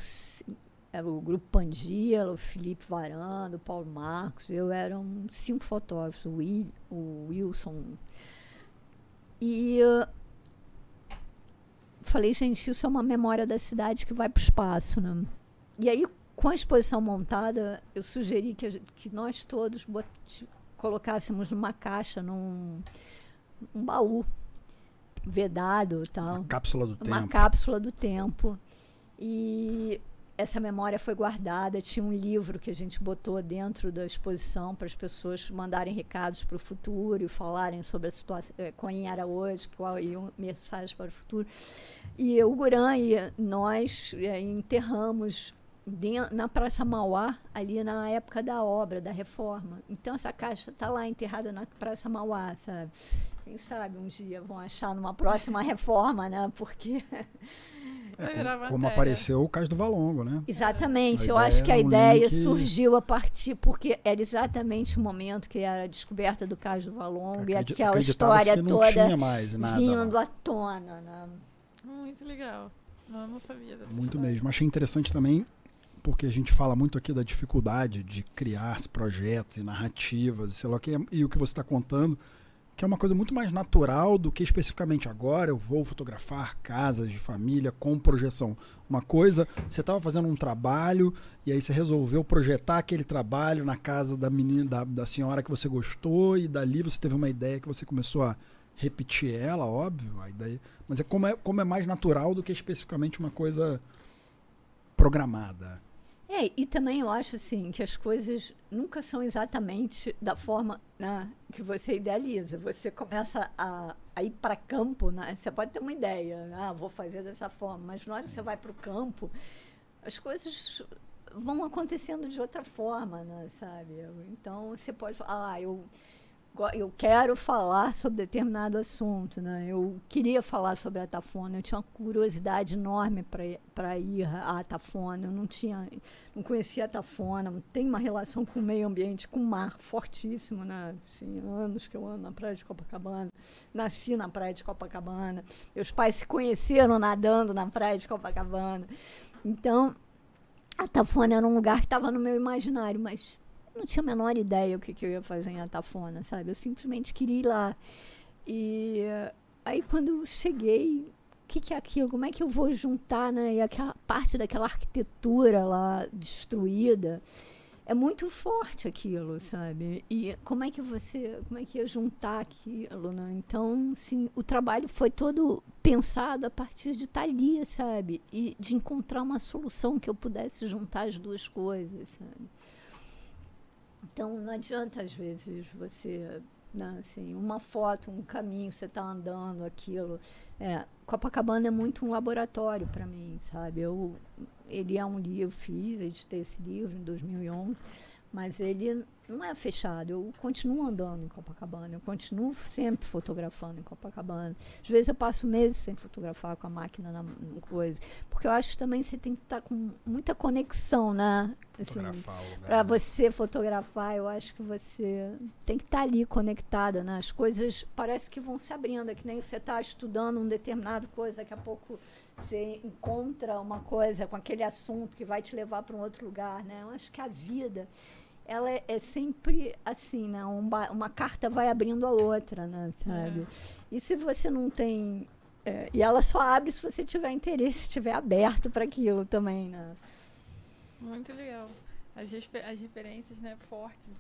era o grupo Pandia, o Felipe Varanda, o Paulo Marcos, eu eram cinco fotógrafos, o, Will, o Wilson. E uh, falei, gente, isso é uma memória da cidade que vai para o espaço, né? E aí, com a exposição montada, eu sugeri que, que nós todos colocássemos numa caixa, num um baú vedado tal. Uma cápsula do uma tempo. cápsula do tempo. E essa memória foi guardada. Tinha um livro que a gente botou dentro da exposição para as pessoas mandarem recados para o futuro e falarem sobre a situação, eh, quem era hoje, qual iam mensagens para o futuro. E o Guran e nós é, enterramos na Praça Mauá, ali na época da obra, da reforma. Então, essa caixa está lá enterrada na Praça Mauá, sabe? Quem sabe um dia vão achar numa próxima reforma, né? Porque. É, como apareceu o caso do Valongo, né? Exatamente. Eu acho que a ideia link... surgiu a partir porque era exatamente o momento que era a descoberta do caso do Valongo e aquela história toda vindo à tona. Né? Muito legal. Não, não sabia dessa Muito história. mesmo. Achei interessante também porque a gente fala muito aqui da dificuldade de criar projetos e narrativas, sei lá o que, e o que você está contando, que é uma coisa muito mais natural do que especificamente agora eu vou fotografar casas de família com projeção. Uma coisa, você estava fazendo um trabalho e aí você resolveu projetar aquele trabalho na casa da menina, da, da senhora que você gostou, e dali você teve uma ideia que você começou a repetir ela, óbvio, a ideia, mas é como, é como é mais natural do que especificamente uma coisa programada. É, e também eu acho assim que as coisas nunca são exatamente da forma né, que você idealiza. Você começa a, a ir para campo, né? Você pode ter uma ideia, ah, vou fazer dessa forma, mas na hora que você vai para o campo, as coisas vão acontecendo de outra forma, né, sabe? Então você pode falar, ah, eu eu quero falar sobre determinado assunto, né? Eu queria falar sobre a Tafona, eu tinha uma curiosidade enorme para ir à Tafona, eu não tinha, não conhecia a Tafona, não tenho uma relação com o meio ambiente, com o mar fortíssimo, né? Assim, anos que eu ando na praia de Copacabana, nasci na praia de Copacabana, meus pais se conheceram nadando na praia de Copacabana, então a Tafona era um lugar que estava no meu imaginário, mas não tinha a menor ideia o que, que eu ia fazer em Atafona, sabe? Eu simplesmente queria ir lá. E aí quando eu cheguei, o que, que é aquilo? Como é que eu vou juntar, né? E aquela parte daquela arquitetura lá destruída é muito forte aquilo, sabe? E como é que você, como é que ia juntar aquilo, né? Então, sim, o trabalho foi todo pensado a partir de estar ali, sabe? E de encontrar uma solução que eu pudesse juntar as duas coisas, sabe? Então não adianta às vezes você, né, assim, uma foto, um caminho, você está andando, aquilo. É, Copacabana é muito um laboratório para mim, sabe? Eu, ele é um livro, eu fiz, editei esse livro em 2011, mas ele não é fechado. Eu continuo andando em Copacabana, eu continuo sempre fotografando em Copacabana. Às vezes eu passo meses sem fotografar com a máquina na, na coisa, porque eu acho que também você tem que estar tá com muita conexão, né? Assim, para você fotografar, eu acho que você tem que estar tá ali conectada, né? As coisas parece que vão se abrindo, é que nem você está estudando um determinado coisa, daqui a pouco você encontra uma coisa com aquele assunto que vai te levar para um outro lugar, né? Eu acho que a vida ela é, é, sempre assim, né? Um uma carta vai abrindo a outra, né? Sabe? É. E se você não tem. É, e ela só abre se você tiver interesse, estiver aberto para aquilo também, né? Muito legal. As, as referências né, fortes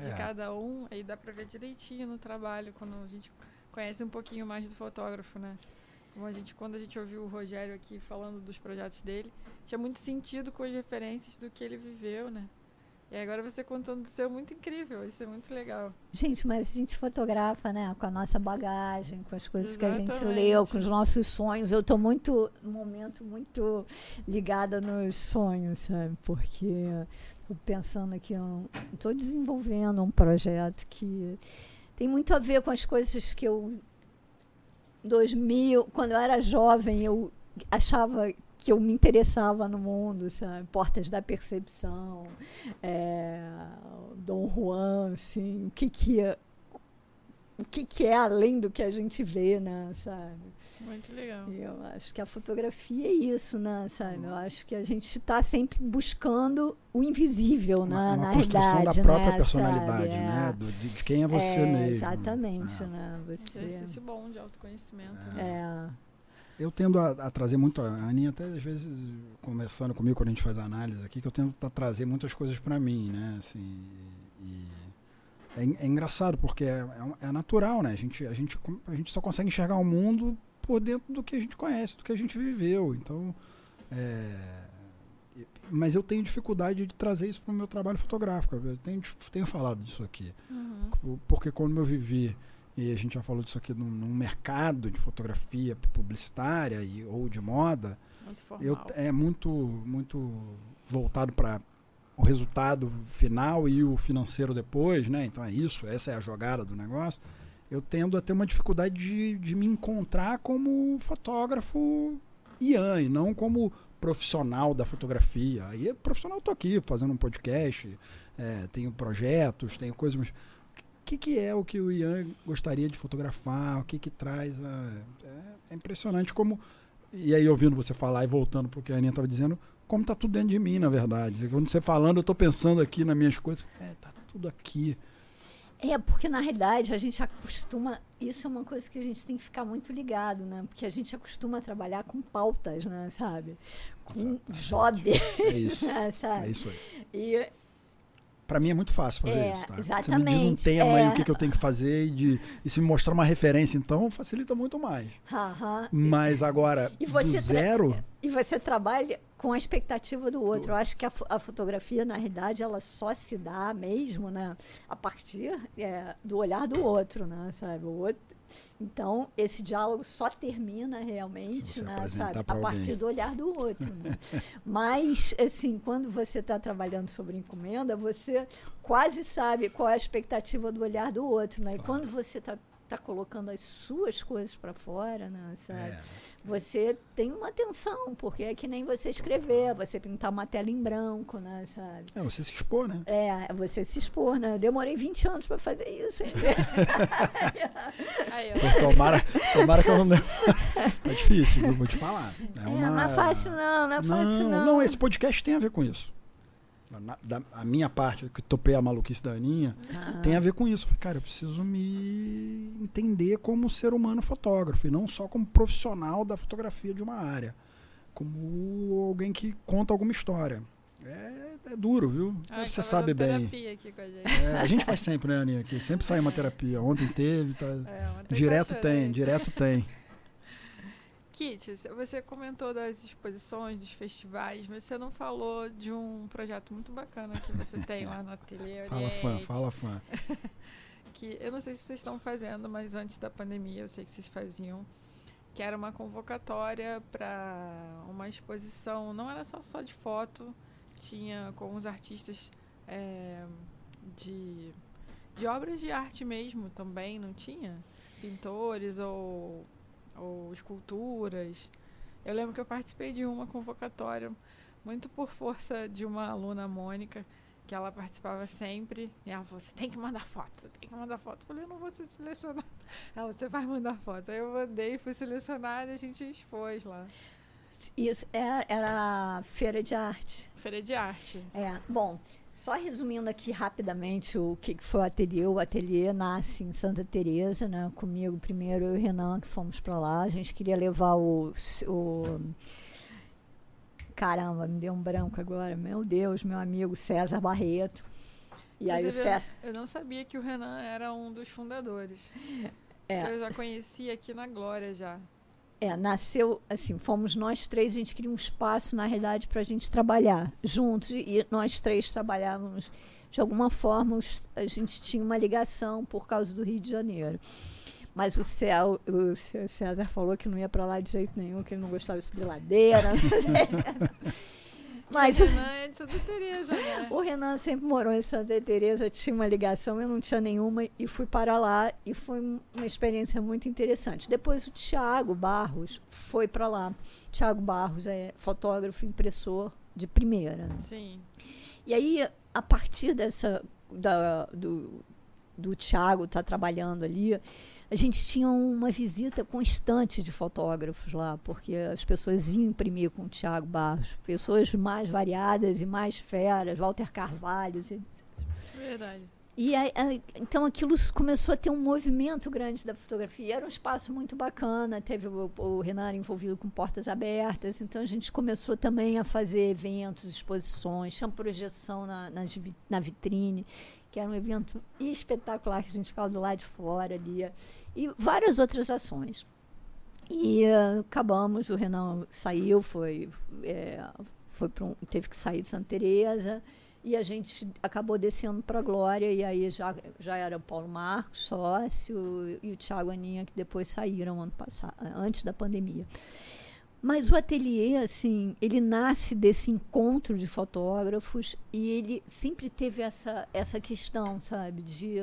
de é. cada um, aí dá para ver direitinho no trabalho, quando a gente conhece um pouquinho mais do fotógrafo, né? Como a gente, quando a gente ouviu o Rogério aqui falando dos projetos dele, tinha muito sentido com as referências do que ele viveu, né? E agora você contando do seu, muito incrível, isso é muito legal. Gente, mas a gente fotografa, né, com a nossa bagagem, com as coisas Exatamente. que a gente leu, com os nossos sonhos. Eu estou muito, no momento, muito ligada nos sonhos, sabe? Porque estou pensando aqui, estou desenvolvendo um projeto que tem muito a ver com as coisas que eu 2000, quando eu era jovem, eu achava que eu me interessava no mundo, sabe? Portas da Percepção, é, Dom Juan, assim, o que que é, o que que é além do que a gente vê, né, sabe? Muito legal. E eu acho que a fotografia é isso, né, sabe? Eu acho que a gente está sempre buscando o invisível, uma, né, uma na construção da própria né, personalidade, sabe? né? É. Do, de, de, quem é você é, mesmo. Exatamente, é. né? Você... Um exercício bom de autoconhecimento. É. Né? é. Eu tendo a, a, trazer muito, a Aninha até às vezes conversando comigo quando a gente faz a análise aqui, que eu tento a trazer muitas coisas para mim, né? Assim, e é, é engraçado porque é, é, é, natural, né? A gente, a, gente, a gente só consegue enxergar o mundo por dentro do que a gente conhece, do que a gente viveu. Então, é, mas eu tenho dificuldade de trazer isso para o meu trabalho fotográfico. Eu tenho, tenho falado disso aqui. Uhum. Porque quando eu vivi, e a gente já falou disso aqui, num, num mercado de fotografia publicitária e, ou de moda, Muito eu, é muito, muito voltado para o resultado final e o financeiro depois, né? Então é isso, essa é a jogada do negócio. Eu tendo a ter uma dificuldade de, de me encontrar como fotógrafo Ian e não como profissional da fotografia. Aí, profissional, eu tô aqui fazendo um podcast, é, tenho projetos, tenho coisas. Que, que é o que o Ian gostaria de fotografar? O que que traz? A, é, é impressionante como. E aí, ouvindo você falar e voltando para o que a Aninha estava dizendo, como tá tudo dentro de mim, na verdade. Quando você falando, eu tô pensando aqui nas minhas coisas. É, tá tudo aqui. É, porque na realidade a gente acostuma. Isso é uma coisa que a gente tem que ficar muito ligado, né? Porque a gente acostuma a trabalhar com pautas, né? Sabe? Com Exatamente. job, É isso. É isso aí. E Para mim é muito fácil fazer É, isso, tá? Você me diz um exatamente, tema é. o que, que eu tenho que fazer e, de, e se me mostrar uma referência, então, facilita muito mais. Aham. Mas agora, E você zero, E você trabalha com a expectativa do outro. Eu acho que a, a fotografia, na realidade, ela só se dá mesmo, né? A partir é, do olhar do outro, né? Sabe? O outro. Então, esse diálogo só termina realmente, né? Sabe? A partir do olhar do outro. Né? Mas, assim, quando você está trabalhando sobre encomenda, você quase sabe qual é a expectativa do olhar do outro, né? E Claro. quando você está tá colocando as suas coisas para fora, né? Sabe? é, você tem uma atenção, porque é que nem você escrever, você pintar uma tela em branco, né, sabe? é você se expor, né? É, você se expor, né? Eu demorei 20 anos para fazer isso. Aí, tomara, tomara que eu não. tá difícil, vou te falar. É, É, uma... não é fácil não, não é fácil não. não, esse podcast tem a ver com isso. Na- da, a minha parte, que topei a maluquice da Aninha, Ah, tem a ver com isso. Eu falei, cara, eu preciso me entender como ser humano fotógrafo e não só como profissional da fotografia de uma área, como alguém que conta alguma história. É, é duro, viu? Ai, Você sabe bem. aqui com a gente. É, a gente faz sempre, né, Aninha? Aqui. Sempre sai uma terapia. Ontem teve, tá... É, ontem direto eu tem, direto tem. Kit, você comentou das exposições, dos festivais, mas você não falou de um projeto muito bacana que você tem lá no Ateliê Fala fã, fala fã. Que eu não sei se vocês estão fazendo, mas antes da pandemia eu sei que vocês faziam, que era uma convocatória para uma exposição, não era só, só de foto, tinha com os artistas é, de, de obras de arte mesmo também, não tinha? Pintores ou, ou esculturas. Eu lembro que eu participei de uma convocatória muito por força de uma aluna, Mônica, que ela participava sempre. E ela falou: você tem que mandar foto, você tem que mandar foto. Eu falei: eu não vou ser selecionada. Ela, você vai mandar foto. Aí eu mandei, fui selecionada e a gente expôs lá. Isso era, era a feira de arte. Feira de arte. É, bom, só resumindo aqui rapidamente o que que foi o ateliê. O ateliê nasce em Santa Teresa, né? Comigo primeiro eu e o Renan que fomos para lá. A gente queria levar o, o caramba, me deu um branco agora. Meu Deus, meu amigo César Barreto. E aí o César, eu não sabia que o Renan era um dos fundadores. É. Eu já conhecia aqui na Glória já. É, nasceu assim, fomos nós três, a gente queria um espaço, na realidade, para a gente trabalhar juntos, e nós três trabalhávamos, de alguma forma, os- a gente tinha uma ligação por causa do Rio de Janeiro. Mas o, Céu, o Cé- César falou que não ia para lá de jeito nenhum, que ele não gostava de subir ladeira. Mas o, Renan é de Santa Teresa, né? o Renan sempre morou em Santa Teresa, tinha uma ligação, eu não tinha nenhuma e fui para lá e foi um- uma experiência muito interessante. Depois o Tiago Barros foi para lá. Tiago Barros é fotógrafo, impressor de primeira. né? Sim. E aí, a partir dessa da, do, do Tiago estar trabalhando ali, a gente tinha uma visita constante de fotógrafos lá, porque as pessoas iam imprimir com o Tiago Barros, pessoas mais variadas e mais feras, Walter Carvalho, etc. Verdade. E aí, então aquilo começou a ter um movimento grande da fotografia. Era um espaço muito bacana. Teve o, o Renan envolvido com portas abertas. Então a gente começou também a fazer eventos, exposições, tinha projeção na, na, na vitrine, que era um evento espetacular que a gente ficava do lado de fora ali. E várias outras ações. E eh, acabamos, o Renan saiu, foi, eh, foi um, teve que sair de Santa Teresa e a gente acabou descendo para Glória e aí já, já era o Paulo Marcos, sócio, e o Thiago Aninha, que depois saíram ano passado, antes da pandemia. Mas o ateliê, assim, ele nasce desse encontro de fotógrafos e ele sempre teve essa, essa questão, sabe, de,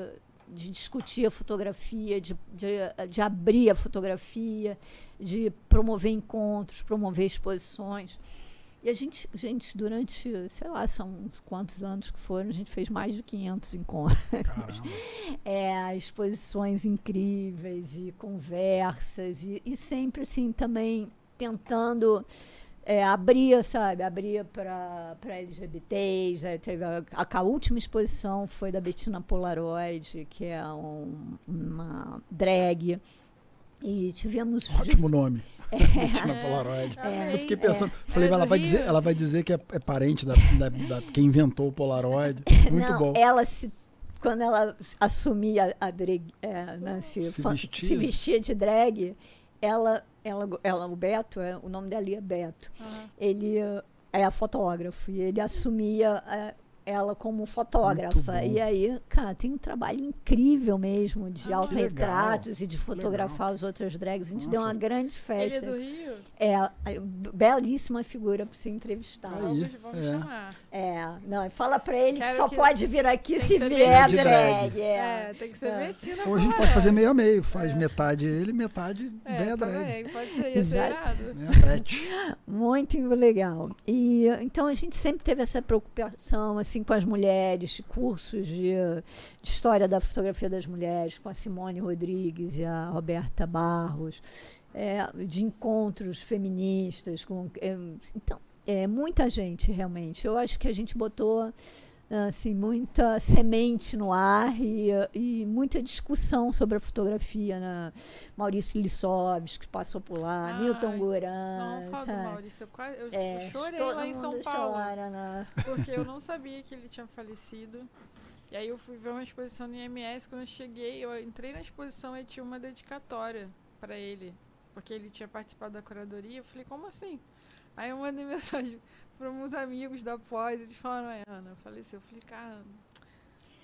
de discutir a fotografia, de, de, de abrir a fotografia, de promover encontros, promover exposições. E a gente, gente, durante, sei lá, são uns quantos anos que foram, a gente fez mais de 500 encontros. É, exposições incríveis e conversas e, e sempre assim também tentando é, abrir, sabe, abrir para LGBTs. Né? Teve a, a, a, última exposição foi da Bettina Polaroid, que é um, uma drag. E tivemos. Ótimo nome. É. Polaroid. É. Eu fiquei pensando, é. falei, ela, ela vai, dizer, ela vai dizer que é, é parente da, da, da, quem inventou o Polaroid. Muito Não, bom. Ela se quando ela assumia a drag, é, né, se, se, vestia. se, vestia. de drag, ela, ela, ela o Beto, é, o nome dela é Beto, uhum. ele é fotógrafo e ele assumia é, ela como fotógrafa. E aí, cara, tem um trabalho incrível mesmo de ah, autorretratos e de fotografar legal. as outras drags. A gente Nossa. deu uma grande festa. Ele é do Rio? É, belíssima figura para você entrevistar. Aí, vamos, é. chamar. É, não, fala para ele Quero que só que pode vir aqui se vier drag. drag. É. é. tem que ser é. Ou a gente pode fazer meio a meio, faz é. metade ele, metade é, vem a drag. Também, pode ser, Muito legal. E então a gente sempre teve essa preocupação assim assim com as mulheres, cursos de, de, história da fotografia das mulheres, com a Simone Rodrigues e a Roberta Barros, é, de encontros feministas. Com, é, então, é muita gente realmente. Eu acho que a gente botou assim, muita semente no ar e, e muita discussão sobre a fotografia. Né? Maurício Lissovski, que passou por lá, Ai, Newton Goran. Não fala do Maurício, eu, quase, eu é, chorei lá em São Paulo. Chora, né? Porque eu não sabia que ele tinha falecido. E aí eu fui ver uma exposição no IMS, quando eu cheguei, eu entrei na exposição e tinha uma dedicatória para ele. Porque ele tinha participado da curadoria. Eu falei, como assim? Aí eu mandei mensagem para uns amigos da pós, eles falaram, é, Ana, faleceu. Eu falei, cara,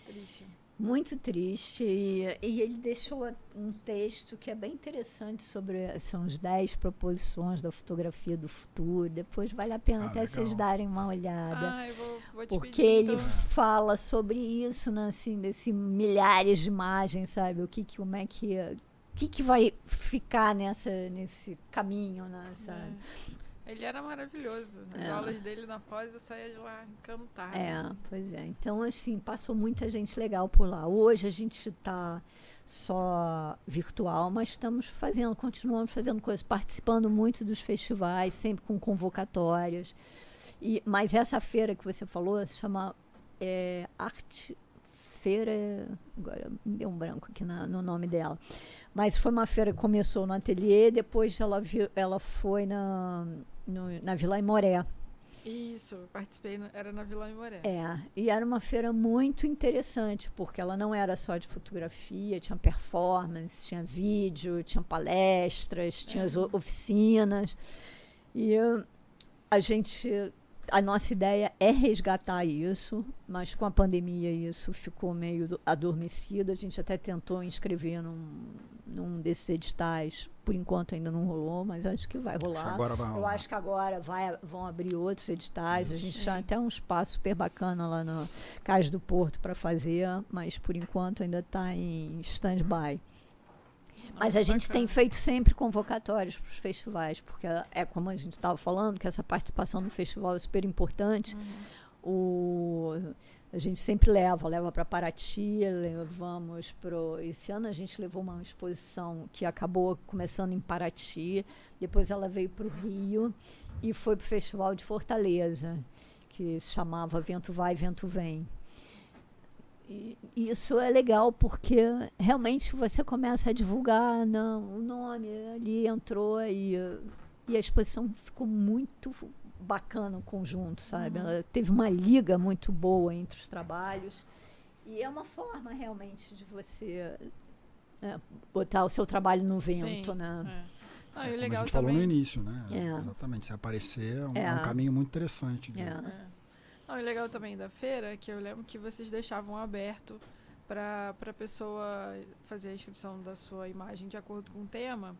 triste. Muito triste. E, e, ele deixou um texto que é bem interessante sobre. São as 10 proposições da fotografia do futuro. Depois vale a pena ah, até legal. vocês darem uma olhada. Ah, eu vou, vou porque pedir, ele então. fala sobre isso, né, assim, desse milhares de imagens, sabe? O que, que como é que. O que, que vai ficar nessa, nesse caminho, né, sabe? É. Ele era maravilhoso. As é. aulas dele na pós eu saía de lá encantada. É, assim. pois é. Então, assim, passou muita gente legal por lá. Hoje a gente está só virtual, mas estamos fazendo, continuamos fazendo coisas, participando muito dos festivais, sempre com convocatórias. E, mas essa feira que você falou se chama é, Arte Feira. Agora me deu um branco aqui na, no nome dela. Mas foi uma feira que começou no ateliê, depois ela, ela foi na no, na Vila Imoré. Isso, participei, era na Vila Imoré. É, e era uma feira muito interessante, porque ela não era só de fotografia, tinha performance, tinha vídeo, tinha palestras, tinha é. oficinas. E a gente a nossa ideia é resgatar isso, mas com a pandemia isso ficou meio adormecido. A gente até tentou inscrever num, num desses editais, por enquanto ainda não rolou, mas acho que vai rolar. Agora vai rolar. Eu acho que agora vai, vão abrir outros editais. Isso. A gente já tem um espaço super bacana lá no Cais do Porto para fazer, mas por enquanto ainda está em stand-by. Mas a gente tem feito sempre convocatórios para os festivais, porque é como a gente estava falando, que essa participação no festival é super importante. Uhum. O, a gente sempre leva, leva para Paraty, levamos para. Esse ano a gente levou uma exposição que acabou começando em Paraty, depois ela veio para o Rio e foi para o Festival de Fortaleza, que se chamava Vento Vai, Vento Vem. E isso é legal porque realmente você começa a divulgar não, o nome ali entrou e, e a exposição ficou muito bacana o conjunto, sabe? Uhum. Ela teve uma liga muito boa entre os trabalhos e é uma forma realmente de você é, botar o seu trabalho no vento, Sim, né? É. Ah, e Como legal a gente falou também. no início, né? É. Exatamente. Se aparecer, é um, É. é um caminho muito interessante. de- É. Não, e legal também da feira é que eu lembro que vocês deixavam aberto para a pessoa fazer a inscrição da sua imagem de acordo com o tema,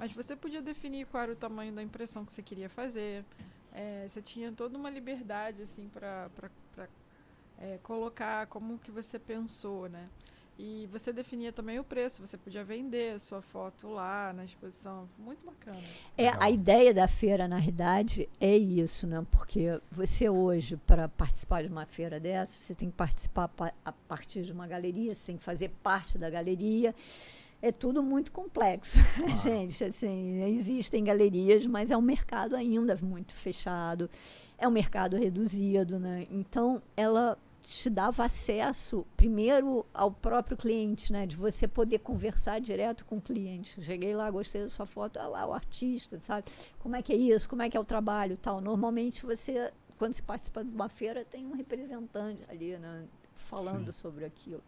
mas você podia definir qual era o tamanho da impressão que você queria fazer. É, você tinha toda uma liberdade assim para é, colocar como que você pensou, né? E você definia também o preço, você podia vender a sua foto lá na exposição. Muito bacana. É, a ideia da feira, na realidade, é isso, né? Porque você hoje, para participar de uma feira dessa, você tem que participar pa- a partir de uma galeria, você tem que fazer parte da galeria. É tudo muito complexo, gente. Assim, existem galerias, mas é um mercado ainda muito fechado, é um mercado reduzido, né? Então, ela te dava acesso primeiro ao próprio cliente, né? De você poder conversar direto com o cliente. Cheguei lá, gostei da sua foto, olha lá o artista, sabe? Como é que é isso? Como é que é o trabalho, tal. Normalmente você, quando se participa de uma feira, tem um representante ali, né? Falando Sim. sobre aquilo.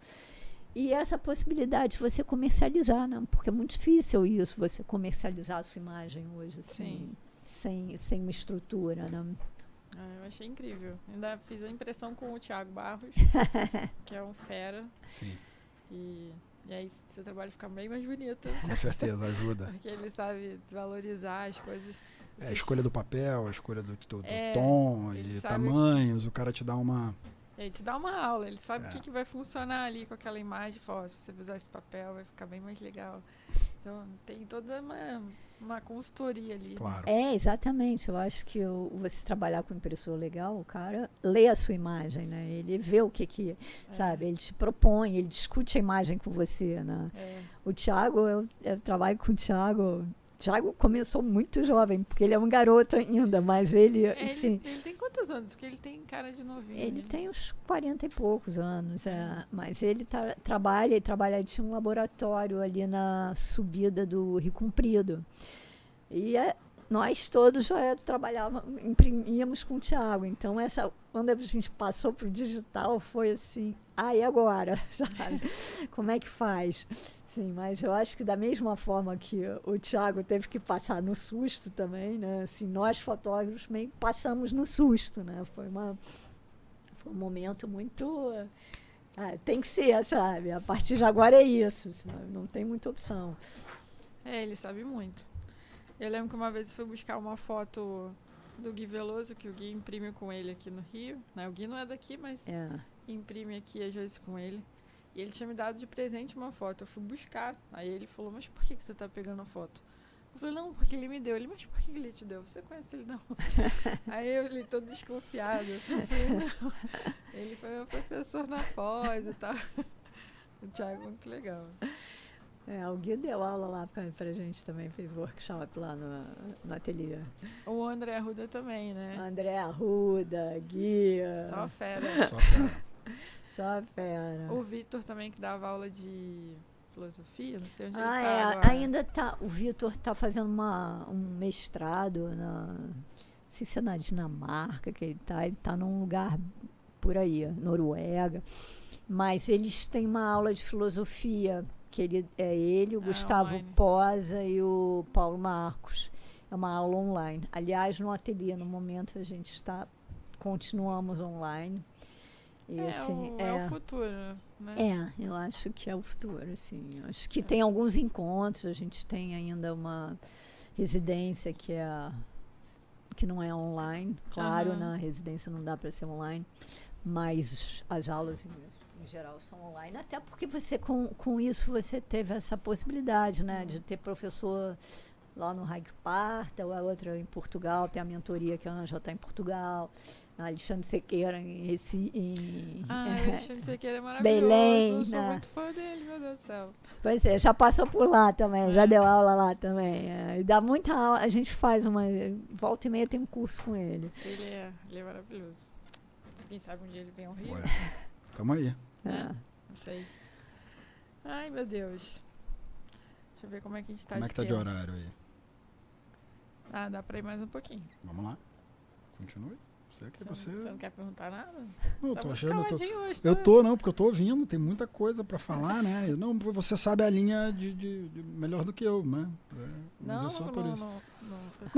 E essa possibilidade de você comercializar, né? Porque é muito difícil isso, você comercializar a sua imagem hoje, assim, sem, sem uma estrutura, né? Ah, eu achei incrível. Ainda fiz a impressão com o Thiago Barros, que é um fera. Sim, E, e aí seu trabalho fica bem mais bonito. com certeza, ajuda. Porque ele sabe valorizar as coisas. É, a escolha do papel, a escolha do, do- do É, tom ele e sabe- tamanhos, o cara te dá uma. Ele te dá uma aula, ele sabe o É. que, que vai funcionar ali com aquela imagem. Fala, ó, se você usar esse papel, vai ficar bem mais legal. Então tem toda uma, uma consultoria ali. Claro. É, exatamente. Eu acho que o- você trabalhar com impressora legal, o cara lê a sua imagem, né? Ele vê o que que, É, sabe? Ele te propõe, ele discute a imagem com você, né? É, O Thiago, eu, eu trabalho com o Thiago. O Thiago começou muito jovem, porque ele é um garoto ainda, mas ele, É, assim, ele, ele tem quantos anos? Porque ele tem cara de novinho. ele né? tem uns 40 e poucos anos, é. mas ele tá- trabalha, ele trabalha, ele tinha um laboratório ali na subida do Rio Comprido. E é, nós todos já trabalhávamos, imprimíamos com o Thiago. Então, essa, quando a gente passou para o digital, foi assim, ah, e agora? Sabe? Como é que faz? Sim, mas eu acho que da mesma forma que o Thiago teve que passar no susto também, né? Assim, nós fotógrafos meio passamos no susto, né? Foi uma foi um momento muito ah, tem que ser, sabe? A partir de agora é isso, sabe? Não tem muita opção. É, ele sabe muito. Eu lembro que uma vez fui buscar uma foto do Gui Veloso, que o Gui imprime com ele aqui no Rio. Né? O Gui não é daqui, mas É. imprime aqui às vezes com ele. E ele tinha me dado de presente uma foto. Eu fui buscar. Aí ele falou, mas por que, que você tá pegando a foto? Eu falei, não, porque ele me deu. Ele, mas por que ele te deu? Você conhece ele não? Aí eu li todo desconfiado. Eu só falei, não. Ele foi meu professor na pós e tal. O Thiago é muito legal. É, o Gui deu aula lá pra, pra gente também, fez workshop lá no, no ateliê. O André Arruda também, né? André Arruda, Gui, Só fera. Só fera. Só fera. O Vitor também, que dava aula de filosofia, não sei onde Ah, ele é, tá agora. ainda tá. O Vitor tá fazendo uma, um mestrado na. Não sei se é na Dinamarca que ele tá. Ele tá num lugar por aí, Noruega. Mas eles têm uma aula de filosofia, que ele, é ele, o Ah, Gustavo online. Posa e o Paulo Marcos. É uma aula online. Aliás, no ateliê, no momento, a gente está. Continuamos online. E, É, assim, o, é o futuro, né? é, eu acho que é o futuro, assim. Eu Acho que tem alguns encontros, a gente tem ainda uma residência que é que não é online, claro, Aham. na residência não dá para ser online, mas as aulas em, em geral são online, até porque você com, com isso você teve essa possibilidade, né, de ter professor lá no Raik Parta, a outra em Portugal, tem a mentoria que a Anja está em Portugal, a Alexandre Sequeira em Recife, em, Ah, o Alexandre Sequeira é maravilhoso. Belém, eu sou né? muito fã dele, meu Deus do céu. Pois é, já passou por lá também, já É. deu aula lá também. é, e dá muita aula, a gente faz uma. Volta e meia tem um curso com ele. Ele é, ele é maravilhoso. Quem sabe um dia ele vem ao Rio, Ué, tamo aí. É. né? Não sei. Ai, meu Deus. Deixa eu ver como é que a gente tá Como é que tá de horário aí? Ah, dá pra ir mais um pouquinho. Vamos lá. Continue. Você, que Você, você... não- você não quer perguntar nada? Não, eu Tá tô achando. Eu tô, hoje, eu tá? tô, não, porque eu tô ouvindo, tem muita coisa pra falar, né? Eu- Não, você sabe a linha de, de- de- melhor do que eu, né? É, mas Não, é só não, por isso. não.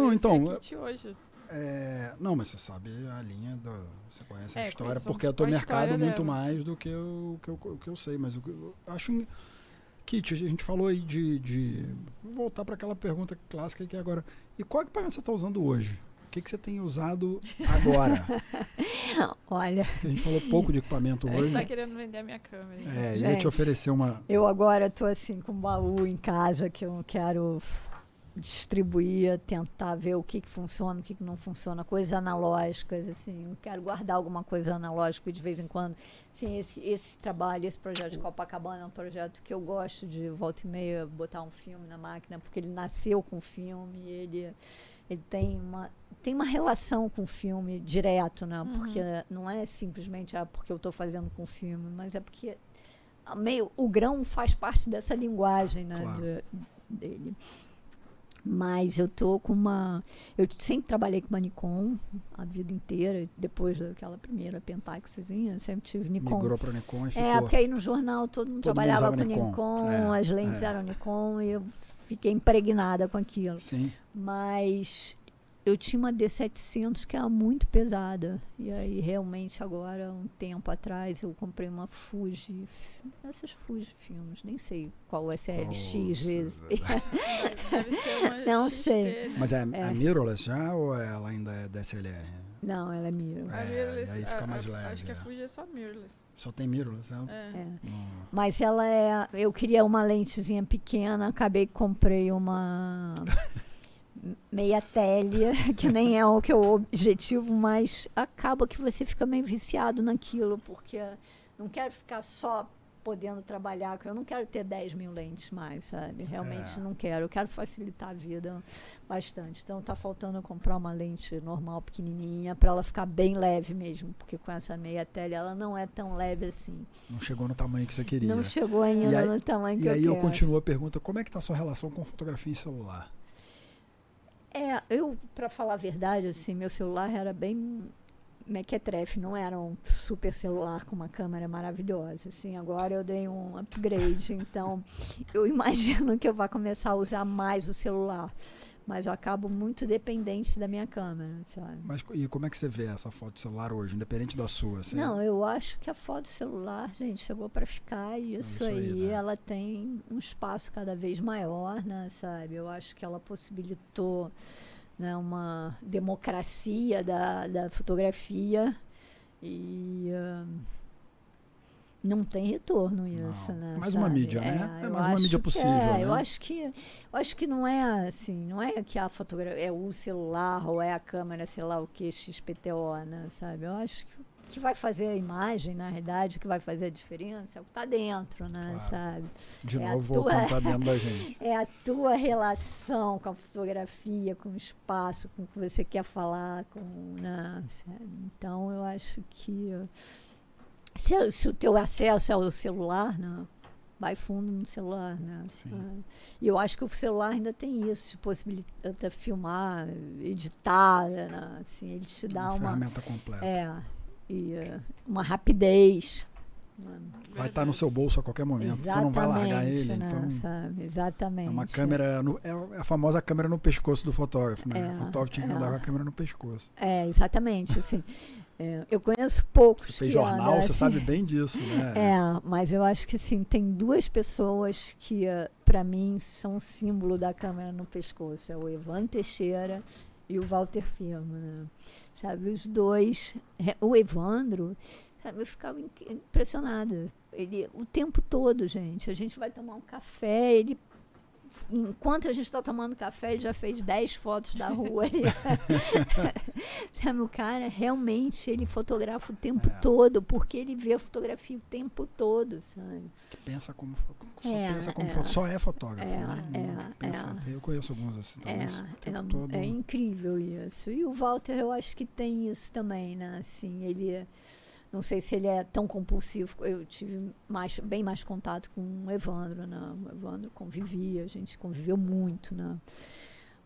Eu então, a hoje. É, não, mas você sabe a linha da. Você conhece a É, história, conheço porque é teu a mercado história muito mais do que o que eu, que eu sei. Mas o que eu acho. Kit, a gente falou aí de. de vou voltar para aquela pergunta clássica que é agora. E qual equipamento você está usando hoje? O que, que você tem usado agora? Olha, a gente falou pouco de equipamento Ele hoje. tá querendo vender a minha câmera. É, ia te Gente. oferecer uma. eu agora estou assim com um baú em casa que eu quero distribuir, tentar ver o que, que funciona, o que, que não funciona, coisas analógicas, assim, eu quero guardar alguma coisa analógica de vez em quando. Sim, esse, esse trabalho, esse projeto de Copacabana é um projeto que eu gosto de volta e meia botar um filme na máquina, porque ele nasceu com o filme, ele, ele tem uma tem uma relação com o filme direto, né? Uhum. Porque não é simplesmente ah, porque eu estou fazendo com o filme, mas é porque a meio o grão faz parte dessa linguagem, né? Claro. de- dele. Mas eu tô com uma. Eu sempre trabalhei com uma Nikon a vida inteira, depois daquela primeira Pentaxzinha, eu sempre tive Nikon. Migrou para Nikon e ficou. É, porque aí no jornal todo mundo Todo mundo trabalhava usava com Nikon. Nikon, É, as lentes é. eram Nikon e eu fiquei impregnada com aquilo. Sim. Mas eu tinha uma D700 que era muito pesada. E aí, realmente, agora, um tempo atrás, eu comprei uma Fuji. Essas Fuji filmes, nem sei qual é SLX. Qual- Deve ser uma Não XT, sei. né? Mas é, É. é mirrorless já ou ela ainda é DSLR? Não, ela é. A É, mirrorless, e aí fica a- mais leve, Acho que a é. Fuji é só mirrorless. Só tem mirrorless? É? É. É. Não- Mas ela é. Eu queria uma lentezinha pequena, acabei que comprei uma meia telha, que nem é o que é o objetivo, mas acaba que você fica meio viciado naquilo, porque não quero ficar só podendo trabalhar, eu não quero ter 10 mil lentes mais, sabe? Realmente É. não quero, eu quero facilitar a vida bastante. Então tá faltando eu comprar uma lente normal, pequenininha, para ela ficar bem leve mesmo, porque com essa meia telha ela não é tão leve assim. Não chegou no tamanho que você queria. Não chegou ainda aí- no tamanho que E aí eu eu continuo a pergunta, como é que tá a sua relação com fotografia em celular? É, eu, para falar a verdade, assim, meu celular era bem mequetrefe, não era um super celular com uma câmera maravilhosa, assim, agora eu dei um upgrade, então eu imagino que eu vá começar a usar mais o celular, mas eu acabo muito dependente da minha câmera, sabe? Mas e como é que você vê essa foto celular hoje, independente da sua? Você- Não, eu acho que a foto celular, gente, chegou para ficar e isso, isso aí, né? ela tem um espaço cada vez maior, né, sabe? Eu acho que ela possibilitou né, uma democracia da, da fotografia e ah, não tem retorno isso, Não. né? Mais uma sabe? mídia, né? É eu mais uma mídia possível, é, Eu né? acho que eu acho que não é assim, não é que a fotografia é o celular ou é a câmera, sei lá o que, XPTO, né, sabe? Eu acho que o que vai fazer a imagem, na realidade, o que vai fazer a diferença é o que está dentro, né, Claro. sabe? De é novo, tua- voltando pra dentro da gente. É a tua relação com a fotografia, com o espaço, com o que você quer falar, com, né? Então, eu acho que se, se o teu acesso é o celular, né, vai fundo no celular, né? Sim. Ah, E eu acho que o celular ainda tem isso, te possibilita filmar, editar, né? Assim, ele te dá uma uma, ferramenta completa. é, e, uh, uma rapidez. né? Vai estar no seu bolso a qualquer momento. Você não vai largar ele, Exatamente, né, então. sabe? Exatamente. É uma câmera. no- é a famosa câmera no pescoço do fotógrafo, né? É, o fotógrafo tinha que é. andar com a câmera no pescoço. É, exatamente. Assim, é, eu conheço poucos Você fez jornal, andam você assim. sabe bem disso, né? É, mas eu acho que assim, tem duas pessoas que, para mim, são símbolo da câmera no pescoço. É o Evan Teixeira e o Walter Firmo, né? Sabe, os dois. é, O Evandro, sabe, eu ficava impressionada. Ele, o tempo todo, gente, a gente vai tomar um café, ele. Enquanto a gente está tomando café, ele já fez 10 fotos da rua. Sabe, o cara realmente ele fotografa o tempo É. todo, porque ele vê a fotografia o tempo todo, sabe? Que pensa como, só É, pensa como é. foto, só é fotógrafo, É, né? É, pensa- é. Eu conheço alguns assim também. É, o tempo é, é incrível isso. E o Walter, eu acho que tem isso também, né? Assim, ele não sei se ele é tão compulsivo. Eu tive mais, bem mais contato com o Evandro, né? O Evandro convivia, a gente conviveu muito, né?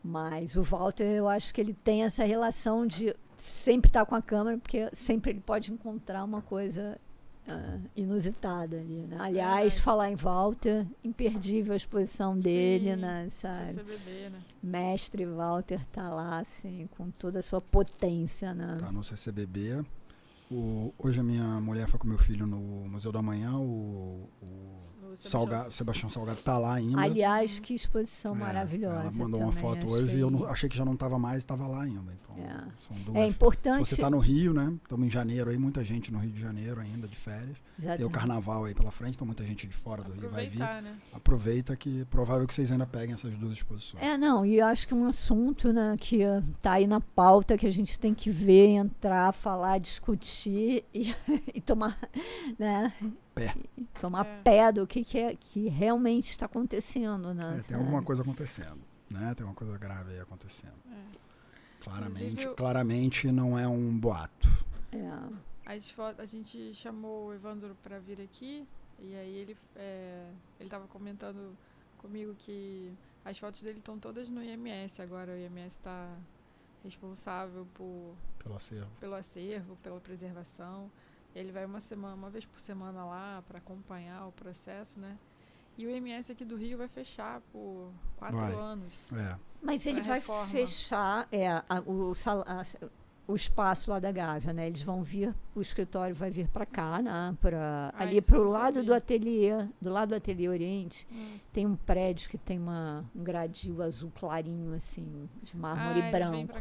Mas o Walter, eu acho que ele tem essa relação de sempre estar tá com a câmera, porque sempre ele pode encontrar uma coisa uh, inusitada ali, né? Aliás, é. falar em Walter, imperdível a exposição dele, Sim, né? Sabe? CCBB, né? Mestre Walter tá lá, assim, com toda a sua potência, né? Tá no CCBB. O, hoje a minha mulher foi com meu filho no Museu da Manhã, o, o Salgado, Sebastião Salgado está lá ainda. Aliás, que exposição é, maravilhosa. Ela mandou também, uma foto achei. hoje e eu não, achei que já não estava mais, estava lá ainda. Então, é. são duas. É importante. Se você está no Rio, né? Estamos em janeiro aí, muita gente no Rio de Janeiro ainda, de férias. Exatamente. Tem o carnaval aí pela frente, então muita gente de fora do Rio vai vir. Né? Aproveita que provável que vocês ainda peguem essas duas exposições. É, não, e eu acho que um assunto né, que está aí na pauta que a gente tem que ver, entrar, falar, discutir e, e tomar, né? Pé. Tomar é. pé do que, que, é, que realmente está acontecendo. Né, é, tem alguma coisa acontecendo. Né? Tem uma coisa grave aí acontecendo. É. Claramente, claramente não é um boato. É. A gente chamou o Evandro para vir aqui e aí ele é, ele estava comentando comigo que as fotos dele estão todas no IMS agora. O IMS está responsável por pelo acervo, pelo acervo, pela preservação. Ele vai uma semana, uma vez por semana lá para acompanhar o processo, né? E o IMS aqui do Rio vai fechar por quatro vai. anos. É. Mas ele vai reforma. fechar é, a, o, a, o espaço lá da Gávea, né? Eles vão vir, o escritório vai vir para cá, né? Pra, ah, ali para o lado sabia. do ateliê, do lado do ateliê Oriente, hum. tem um prédio que tem uma, um gradil azul clarinho, assim, de mármore ah, branco.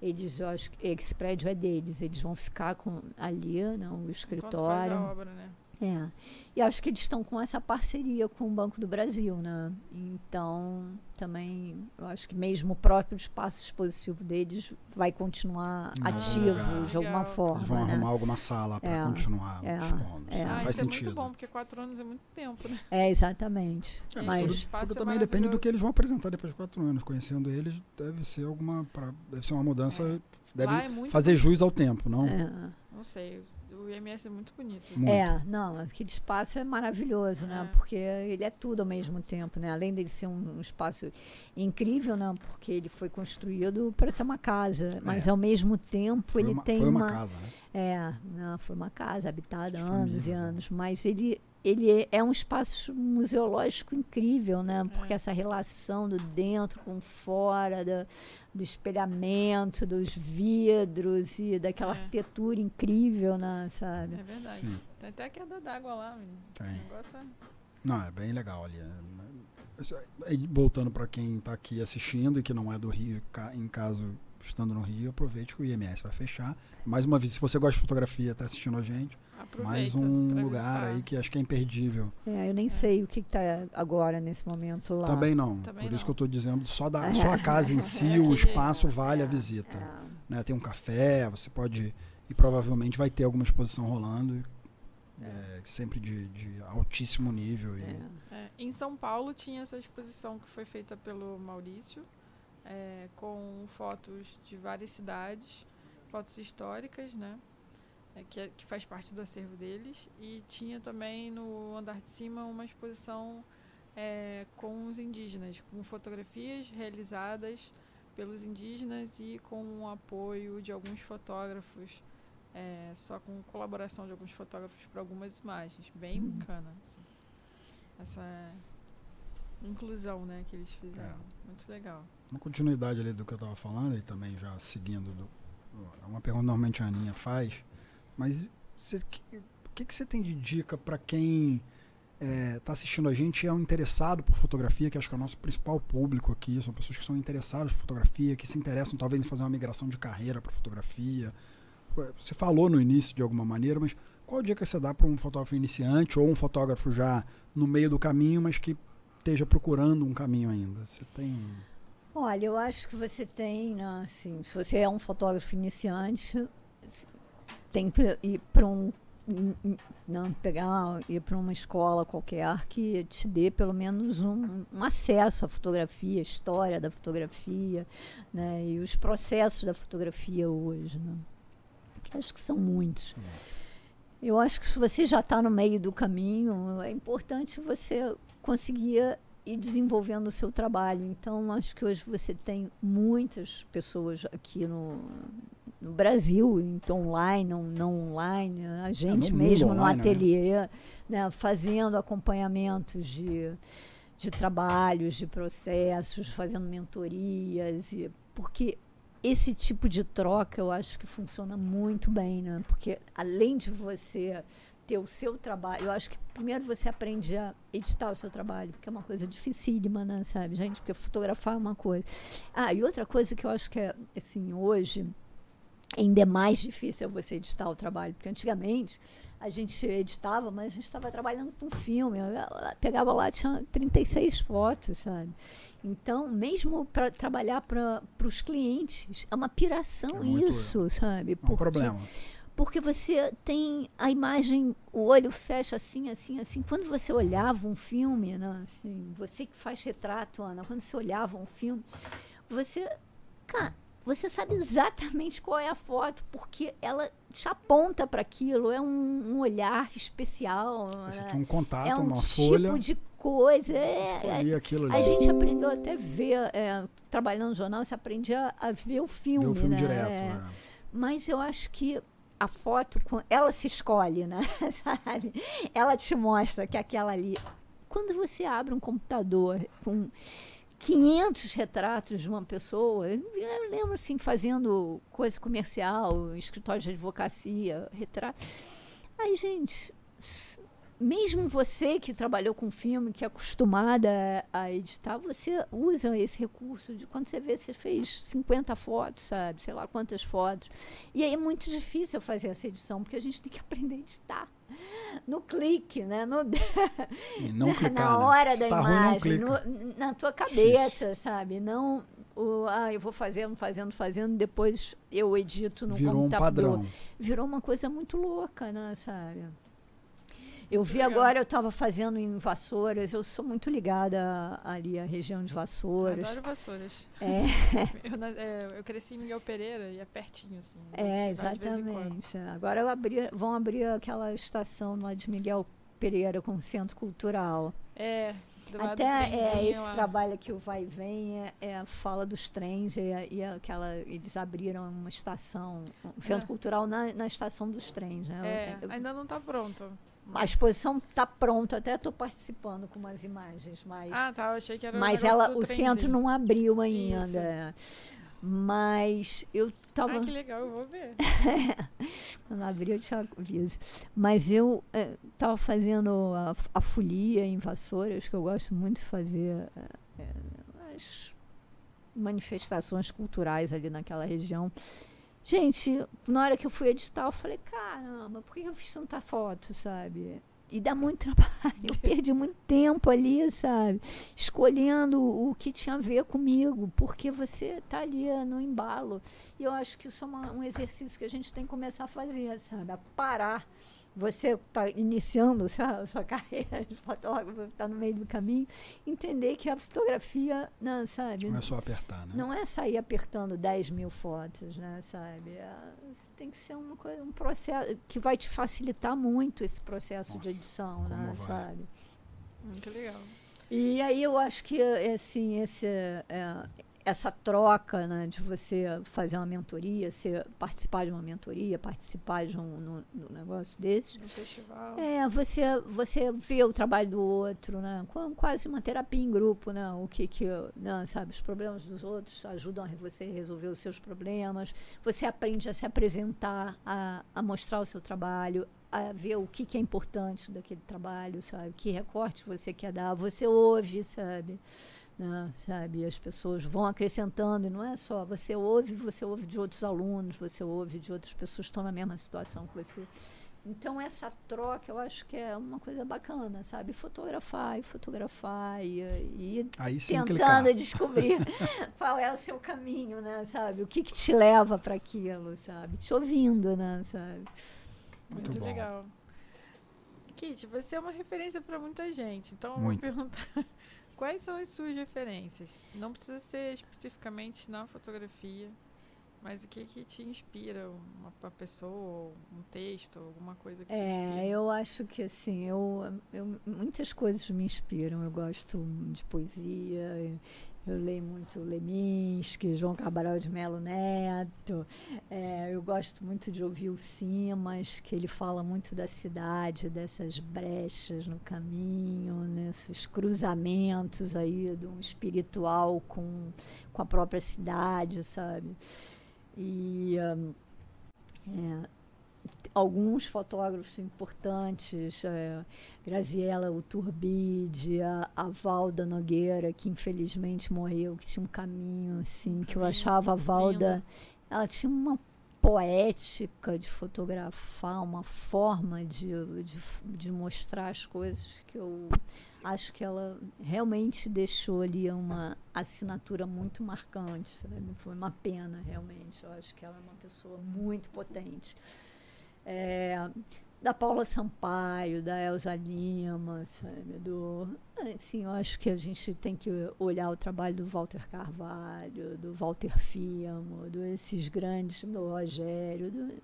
Eles, eu acho que esse prédio é deles, eles vão ficar com ali, né, o escritório. Faz a obra, né? É. E acho que eles estão com essa parceria com o Banco do Brasil, né? Então, também, eu acho que mesmo o próprio espaço expositivo deles vai continuar ah, ativo legal. de alguma forma. Eles vão né? arrumar alguma sala para é, continuar é, expondo. É. Ah, faz isso sentido. é muito bom, porque quatro anos é muito tempo, né? É, exatamente. É, mas tudo, tudo é também depende do que eles vão apresentar depois de quatro anos. Conhecendo eles, deve ser alguma. Pra, deve ser uma mudança. É. Deve é fazer bonito. jus ao tempo, não? Não sei o IMS é muito bonito. Muito. É, não, aquele espaço é maravilhoso, né? É. Porque ele é tudo ao mesmo tempo, né? Além dele ser um, um espaço incrível, né? Porque ele foi construído para ser uma casa, mas é. ao mesmo tempo foi ele uma, tem foi uma, uma casa, né? É, não, foi uma casa habitada há anos e né? anos, mas ele ele é um espaço museológico incrível, né? Porque é. essa relação do dentro com fora, do, do espelhamento, dos vidros e daquela é. arquitetura incrível, né? Sabe? É verdade. Sim. Tem até a queda d'água lá, menino. Tem. O negócio é... Não, é bem legal ali. É, voltando para quem está aqui assistindo e que não é do Rio, em caso estando no Rio, aproveite que o IMS vai fechar. Mais uma vez, se você gosta de fotografia, está assistindo a gente, Aproveita mais um lugar visitar. aí que acho que é imperdível. É, eu nem é. sei o que está agora nesse momento lá. Também não. Também Por não. isso que eu estou dizendo, só, da, só a casa em si, é o espaço vale a é, visita. É. Né? Tem um café, você pode. E provavelmente vai ter alguma exposição rolando. É, sempre de, de, altíssimo nível. E... É. Em São Paulo tinha essa exposição que foi feita pelo Maurício, é, com fotos de várias cidades, fotos históricas, né? É, que, é, que faz parte do acervo deles. E tinha também no andar de cima uma exposição é, com os indígenas, com fotografias realizadas pelos indígenas e com o apoio de alguns fotógrafos, é, só com colaboração de alguns fotógrafos para algumas imagens. Bem uhum. bacana. Assim. Essa inclusão né, que eles fizeram. É. Muito legal. Uma continuidade ali do que eu estava falando e também já seguindo do, uma pergunta normalmente a Aninha faz, mas o que, que você tem de dica para quem está é, tá assistindo a gente é um interessado por fotografia, que acho que é o nosso principal público aqui, são pessoas que são interessadas por fotografia, que se interessam talvez em fazer uma migração de carreira para fotografia. Você falou no início de alguma maneira, mas qual dica você dá para um fotógrafo iniciante ou um fotógrafo já no meio do caminho, mas que esteja procurando um caminho ainda? Você tem Olha, eu acho que você tem, né, assim, se você é um fotógrafo iniciante, tem que ir para um não pegar ir para uma escola qualquer que te dê pelo menos um, um, acesso à fotografia, história da fotografia, né, e os processos da fotografia hoje, né? acho que são muitos. Eu acho que se você já está no meio do caminho, é importante você conseguir ir desenvolvendo o seu trabalho. Então, acho que hoje você tem muitas pessoas aqui no, no Brasil, então online, não, não online, a gente é, no mesmo online, no né? ateliê, né? né, fazendo acompanhamentos de, de trabalhos, de processos, fazendo mentorias, e, porque esse tipo de troca eu acho que funciona muito bem, né? Porque além de você ter o seu trabalho, eu acho que primeiro você aprende a editar o seu trabalho, porque é uma coisa dificílima, né, sabe, gente? Porque fotografar é uma coisa. Ah, e outra coisa que eu acho que é, assim, hoje ainda é mais difícil você editar o trabalho, porque antigamente a gente editava, mas a gente estava trabalhando com filme, pegava lá, tinha 36 fotos, sabe? Então, mesmo para trabalhar para os clientes, é uma piração é isso, sabe? É um problema. Porque você tem a imagem, o olho fecha assim, assim, assim. Quando você olhava um filme, né, assim, você que faz retrato, Ana, quando você olhava um filme, você. Cara, você sabe exatamente qual é a foto, porque ela te aponta para aquilo, é um, um, olhar especial. Você né? tem um contato, é um uma tipo folha. de coisa. É, é, a gente aprendeu até ver, é, trabalhando no jornal, você aprendia a ver o filme. Ver o filme né? direto. É. é. Mas eu acho que a foto, ela se escolhe, né? Sabe? Ela te mostra que aquela ali. Quando você abre um computador com 500 retratos de uma pessoa. Eu lembro assim, fazendo coisa comercial, escritório de advocacia, retrato. Aí, gente, mesmo você que trabalhou com filme, que é acostumada a editar, você usa esse recurso de quando você vê, você fez 50 fotos, sabe? Sei lá quantas fotos. E aí é muito difícil fazer essa edição, porque a gente tem que aprender a editar. No clique, né? No, não clicar, na né? hora da tá imagem, no, na tua cabeça, difícil. sabe? Não o, ah, eu vou fazendo, fazendo, fazendo, depois eu edito no Virou computador. Virou um padrão. Virou uma coisa muito louca, né, sabe? Eu vi agora, eu estava fazendo em Vassouras, eu sou muito ligada ali à região de Vassouras. Adoro Vassouras. É. eu, é, eu, cresci em Miguel Pereira e é pertinho, assim. É, exatamente. Agora abri, vão abrir aquela estação lá de Miguel Pereira com centro cultural. É, até é, esse lá. trabalho que o vai e vem é, é, fala dos trens e, e, aquela eles abriram uma estação um centro é. cultural na, na estação dos trens né é, ainda não está pronto a exposição está pronta, até estou participando com umas imagens, mas. Ah, tá. Eu achei que era Mas ela, o centro não abriu ainda. Isso. Mas eu estava. Ah, que legal, eu vou ver. Quando abrir, eu te aviso. Mas eu é, fazendo a, a folia em Vassouras, que eu gosto muito de fazer é, as manifestações culturais ali naquela região. Gente, na hora que eu fui editar, eu falei, caramba, por que eu fiz tanta foto, sabe? E dá muito trabalho. Eu perdi muito tempo ali, sabe? Escolhendo o que tinha a ver comigo, porque você está ali no embalo. E eu acho que isso é uma, um exercício que a gente tem que começar a fazer, sabe? A parar você está iniciando sua, sua carreira de fotógrafo, está no meio do caminho, entender que a fotografia, não, sabe? Não é só apertar, né? Não é sair apertando 10 mil fotos, né, sabe? É, tem que ser uma coisa, um processo que vai te facilitar muito esse processo Nossa, de edição, né, vai? sabe? Muito legal. E aí eu acho que assim, esse, é, essa troca né, de você fazer uma mentoria, ser, participar de uma mentoria, participar de um no, no negócio desse. Um festival. É, você, você vê o trabalho do outro, né? Quase uma terapia em grupo, né? O que, que né, sabe, os problemas dos outros ajudam a você resolver os seus problemas. Você aprende a se apresentar, a, a mostrar o seu trabalho, a ver o que, que é importante daquele trabalho, sabe? Que recorte você quer dar. Você ouve, sabe? Né, sabe? As pessoas vão acrescentando, e não é só você ouve, você ouve de outros alunos, você ouve de outras pessoas que estão na mesma situação que você. Então, essa troca eu acho que é uma coisa bacana, sabe? Fotografar e fotografar e, e tentando clicar. descobrir qual é o seu caminho, né? Sabe? O que, que te leva para aquilo, sabe? Te ouvindo, né? Sabe? Muito, Muito legal. Kit, você é uma referência para muita gente, então eu vou perguntar Quais são as suas referências? Não precisa ser especificamente na fotografia, mas o que que te inspira? Uma, uma pessoa, um texto, alguma coisa que É, eu acho que assim, eu, eu, muitas coisas me inspiram. Eu gosto de poesia, Eu leio muito Leminski, João Cabral de Melo Neto. É, eu gosto muito de ouvir o Simas, que ele fala muito da cidade, dessas brechas no caminho, nesses cruzamentos aí do espiritual com, com a própria cidade, sabe? E um, é, alguns fotógrafos importantes, é, Graziella Uturbide, a, a Valda Nogueira, que infelizmente morreu, que tinha um caminho assim, que eu achava a Valda, ela tinha uma poética de fotografar, uma forma de, de, de mostrar as coisas que eu acho que ela realmente deixou ali uma assinatura muito marcante, sabe? Foi uma pena, realmente. Eu acho que ela é uma pessoa muito potente é, da Paula Sampaio, da Elza Lima, sabe? Do, assim, eu acho que a gente tem que olhar o trabalho do Walter Carvalho, do Walter Fiamo, desses grandes, do Rogério, do,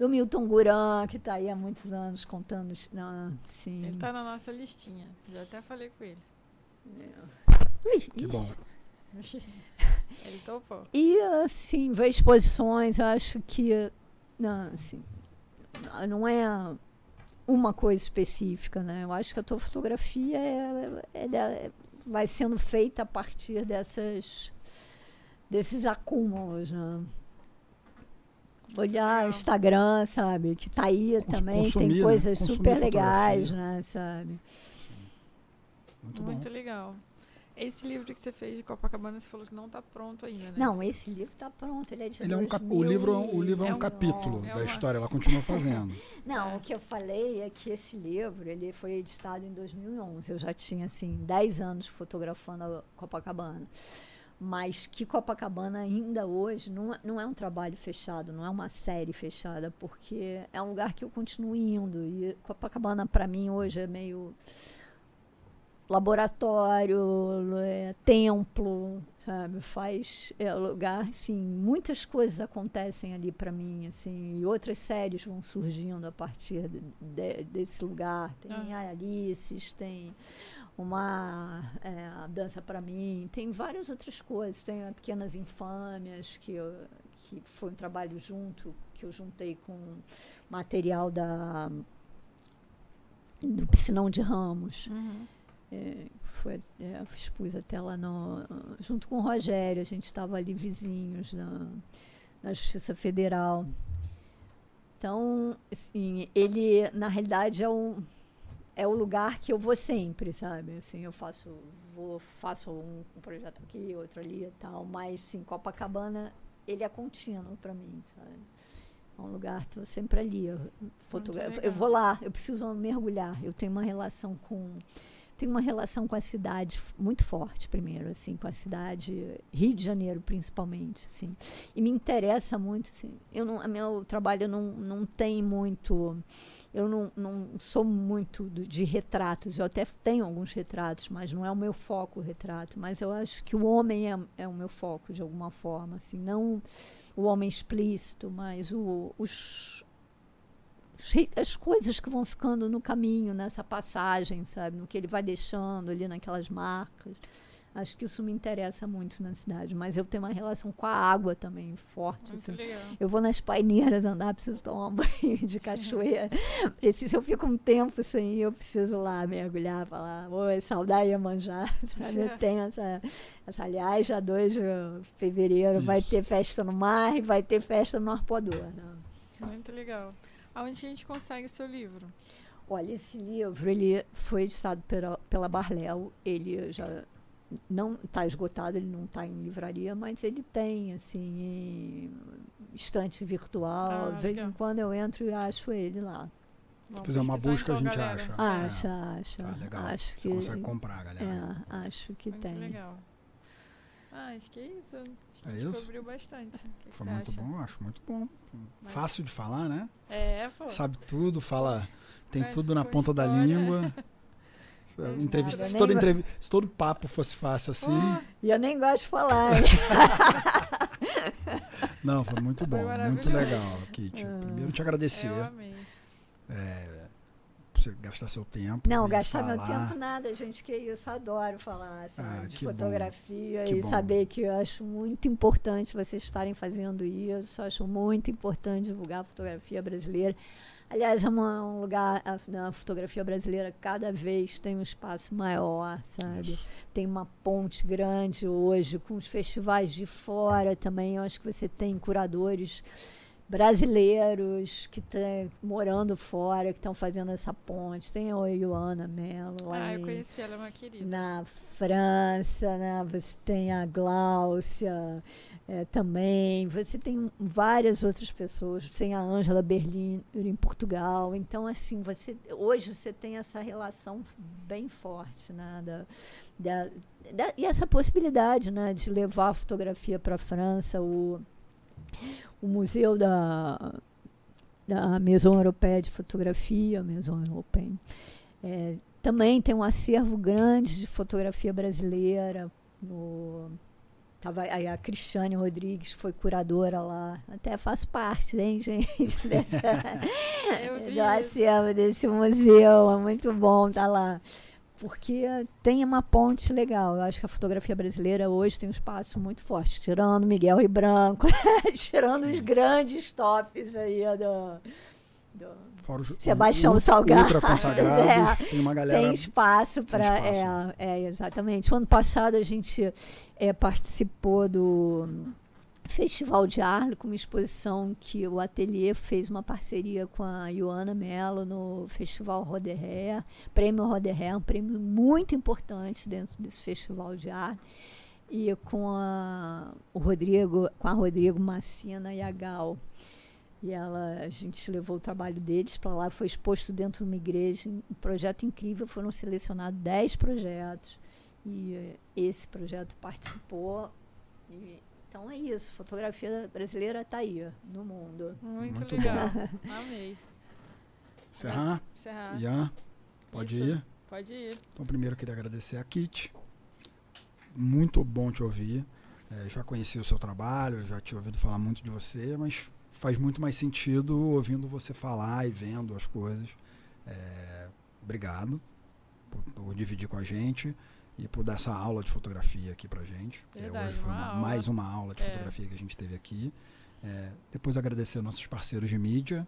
do Milton Guran, que está aí há muitos anos contando. Não, sim. Ele está na nossa listinha, já até falei com ele. É. Ui, que bom. Ele topou. E, assim, ver exposições, eu acho que. Não, assim, não é uma coisa específica, né? Eu acho que a tua fotografia é, é, é, vai sendo feita a partir dessas desses acúmulos, né? Olhar o Instagram, sabe? Que tá aí Cons também, tem né? coisas né? super legais, né? Sabe? Muito, Muito legal. Esse livro que você fez de Copacabana, você falou que não está pronto ainda, né? Não, esse livro está pronto. Ele é de ele é um O livro, é o livro é, é um, um capítulo é da uma... história, ela continua fazendo. não, o que eu falei é que esse livro ele foi editado em 2011. Eu já tinha, assim, 10 anos fotografando a Copacabana. Mas que Copacabana ainda hoje não, é, não é um trabalho fechado, não é uma série fechada, porque é um lugar que eu continuo indo. E Copacabana, para mim, hoje é meio laboratório, é, templo, sabe? Faz é, lugar, assim, muitas coisas acontecem ali para mim, assim, e outras séries vão surgindo a partir de, de, desse lugar. Tem ah. Alices, tem uma é, dança para mim, tem várias outras coisas, tem pequenas infâmias que eu, que foi um trabalho junto que eu juntei com material da do Piscinão de Ramos. Uhum. É, foi, é, expus até lá no, junto com o Rogério, a gente estava ali vizinhos na, na Justiça Federal. Então, assim, ele, na realidade, é o, é o lugar que eu vou sempre, sabe? Assim, eu faço, vou, faço um, um projeto aqui, outro ali e tal, mas, sim, Copacabana, ele é contínuo para mim, sabe? É um lugar, estou sempre ali. Eu, eu vou lá, eu preciso mergulhar. Eu tenho uma relação com tenho uma relação com a cidade muito forte, primeiro, assim, com a cidade, Rio de Janeiro, principalmente, assim. E me interessa muito, assim, eu não, meu trabalho não, não tem muito, eu não, não sou muito do, de retratos, eu até tenho alguns retratos, mas não é o meu foco o retrato, mas eu acho que o homem é, é o meu foco, de alguma forma, assim, não o homem explícito, mas o, os, as coisas que vão ficando no caminho, nessa passagem, sabe? No que ele vai deixando ali naquelas marcas. Acho que isso me interessa muito na cidade. Mas eu tenho uma relação com a água também forte. Assim. Eu vou nas paineiras andar, preciso tomar um banho de cachoeira. preciso, eu fico um tempo sem ir, eu preciso lá mergulhar, falar, oi, saudade manjar. Sabe? Eu tenho essa, essa. Aliás, já 2 de fevereiro isso. vai ter festa no mar e vai ter festa no Arpoador. Né? Muito legal. Aonde a gente consegue o seu livro? Olha, esse livro ele foi editado pela, pela Barléu. Ele já não está esgotado, ele não está em livraria, mas ele tem assim estante virtual. Ah, de vez em quando eu entro e acho ele lá. Se fizer uma busca, então, a gente galera. acha. Acha, é. acha. Tá, legal. Acho Você que consegue comprar, galera. É, acho que muito tem. legal. Ah, acho que é isso. É isso? Descobriu bastante. Que Foi muito acha? bom, acho muito bom. Mas... Fácil de falar, né? É, pô. Sabe tudo, fala. Tem Mas tudo na ponta história. da língua. entrevista, se, todo entrevista, se todo papo fosse fácil assim. E eu nem gosto de falar. Não, foi muito bom, foi muito legal, Kit. Ah, Primeiro te agradecer. Eu amei. É, você gastar seu tempo. Não, gastar falar. meu tempo nada, gente, que isso, adoro falar sabe, ah, de fotografia e bom. saber que eu acho muito importante vocês estarem fazendo isso, acho muito importante divulgar a fotografia brasileira. Aliás, é uma, um lugar, na fotografia brasileira, cada vez tem um espaço maior, sabe? Isso. Tem uma ponte grande hoje, com os festivais de fora também. Eu acho que você tem curadores brasileiros que estão morando fora, que estão fazendo essa ponte. Tem a Ioana Mello. Ah, eu conheci ela, é uma querida. Na França, né? Você tem a Gláucia é, também. Você tem várias outras pessoas. Tem a Ângela Berlim em Portugal. Então, assim, você hoje você tem essa relação bem forte, né? Da, da, da e essa possibilidade, né? De levar a fotografia para a França, o o museu da, da Maison Europeia de Fotografia, Maison Europeia, é, também tem um acervo grande de fotografia brasileira. No, tava, a Cristiane Rodrigues foi curadora lá. Até faço parte, hein, gente? Dessa, do acervo desse museu. É muito bom estar tá lá porque tem uma ponte legal. Eu acho que a fotografia brasileira hoje tem um espaço muito forte, tirando Miguel e Branco, tirando Sim. os grandes tops aí do, do Fora os, Sebastião o, Salgado. Ultra consagrados, é, tem uma galera. Tem espaço para. É, é, exatamente. O ano passado a gente é, participou do Festival de Arle, com uma exposição que o Ateliê fez uma parceria com a Ioana Mello no Festival Roderé, Prêmio Roderé, um prêmio muito importante dentro desse Festival de Arle. E com a, o Rodrigo, com a Rodrigo Macina e a Gal. E ela, a gente levou o trabalho deles para lá, foi exposto dentro de uma igreja, um projeto incrível, foram selecionados 10 projetos. E esse projeto participou. E então é isso, fotografia brasileira está aí no mundo. Muito, Muito legal. Amei. Serrar? Serrar. Ian, pode isso. ir? Pode ir. Então, primeiro eu queria agradecer a Kit. Muito bom te ouvir. É, já conheci o seu trabalho, já tinha ouvido falar muito de você, mas faz muito mais sentido ouvindo você falar e vendo as coisas. É, obrigado por, por dividir com a gente e por dar essa aula de fotografia aqui pra gente. É, Verdade, hoje foi uma, mais uma aula de é. fotografia que a gente teve aqui. É, depois agradecer nossos parceiros de mídia,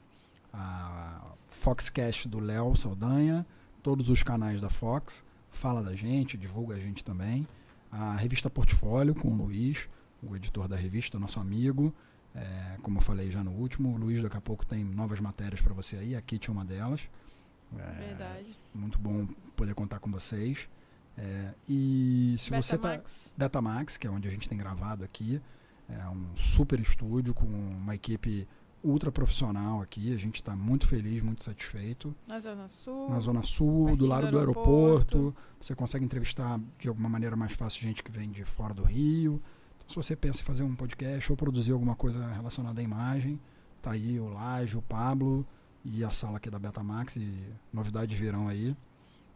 a Foxcast do Léo Saldanha, todos os canais da Fox, fala da gente, divulga a gente também. A revista Portfólio com o Luiz, o editor da revista, nosso amigo. É, como eu falei já no último, o Luiz daqui a pouco tem novas matérias para você aí, a Kit é uma delas. É, Verdade. Muito bom poder contar com vocês. É, e se Betamax. você tá. Betamax, que é onde a gente tem gravado aqui. É um super estúdio com uma equipe ultra profissional aqui. A gente está muito feliz, muito satisfeito. Na Zona Sul. Na Zona Sul, do lado do aeroporto. aeroporto. Você consegue entrevistar de alguma maneira mais fácil gente que vem de fora do Rio. Então, se você pensa em fazer um podcast ou produzir alguma coisa relacionada à imagem, tá aí o Laje, o Pablo e a sala aqui da Betamax. E novidades virão aí.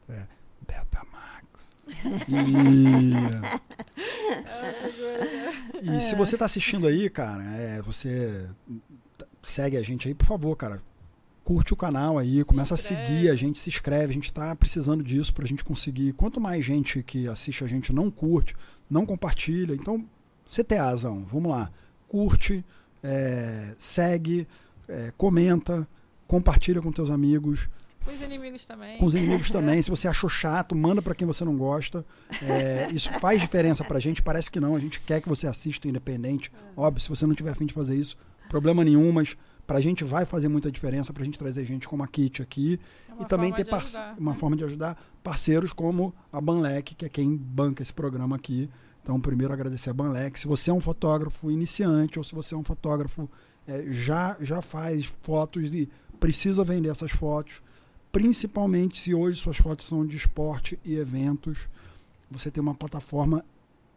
É, Betamax. E, e se você está assistindo aí, cara, é, você segue a gente aí, por favor, cara. Curte o canal aí, se começa inscreve. a seguir a gente, se inscreve. A gente está precisando disso para a gente conseguir. Quanto mais gente que assiste a gente não curte, não compartilha. Então, você tem razão. Vamos lá. Curte, é, segue, é, comenta, compartilha com teus amigos. Com os inimigos também. Com os inimigos também. Se você achou chato, manda para quem você não gosta. É, isso faz diferença pra gente. Parece que não. A gente quer que você assista independente. É. Óbvio, se você não tiver afim de fazer isso, problema nenhum, mas pra gente vai fazer muita diferença pra gente trazer gente como a Kit aqui. É e também ter uma né? forma de ajudar parceiros como a Banlec, que é quem banca esse programa aqui. Então, primeiro agradecer a Banlec. Se você é um fotógrafo iniciante ou se você é um fotógrafo é, já, já faz fotos e precisa vender essas fotos, principalmente se hoje suas fotos são de esporte e eventos, você tem uma plataforma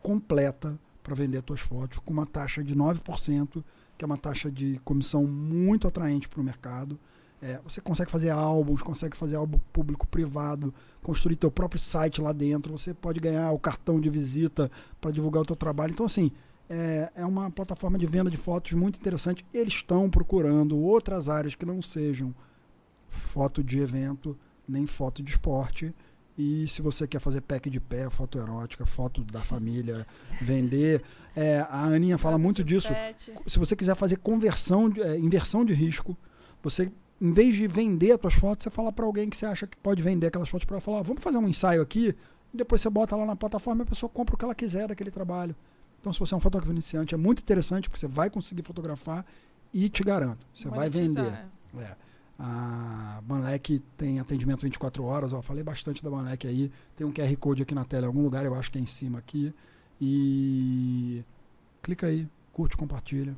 completa para vender suas fotos com uma taxa de 9%, que é uma taxa de comissão muito atraente para o mercado. É, você consegue fazer álbuns, consegue fazer álbum público privado, construir teu próprio site lá dentro, você pode ganhar o cartão de visita para divulgar o teu trabalho. Então, assim, é, é uma plataforma de venda de fotos muito interessante. Eles estão procurando outras áreas que não sejam foto de evento nem foto de esporte. E se você quer fazer pack de pé, foto erótica, foto da família, vender. É, a Aninha fala muito disso. pet. Se você quiser fazer conversão, é, inversão de risco, você, em vez de vender as tuas fotos, você fala para alguém que você acha que pode vender aquelas fotos para ela falar, "Ó, vamos fazer um ensaio aqui, e depois você bota lá na plataforma e a pessoa compra o que ela quiser daquele trabalho. Então, se você é um fotógrafo iniciante, é muito interessante, porque você vai conseguir fotografar e te garanto, você vai Monetizar, vender. é. A Banlec tem atendimento 24 horas, ó, falei bastante da Banlec aí. Tem um QR Code aqui na tela em algum lugar, eu acho que é em cima aqui. E clica aí, curte, compartilha.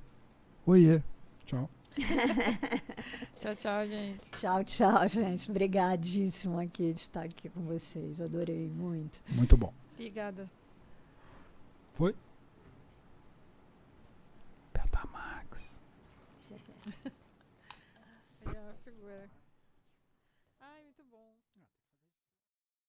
Oiê. Tchau. Tchau, tchau, gente. Tchau, tchau, gente. Obrigadíssimo aqui de estar aqui com vocês. Adorei muito. Muito bom. Obrigada. Betamax. Aí,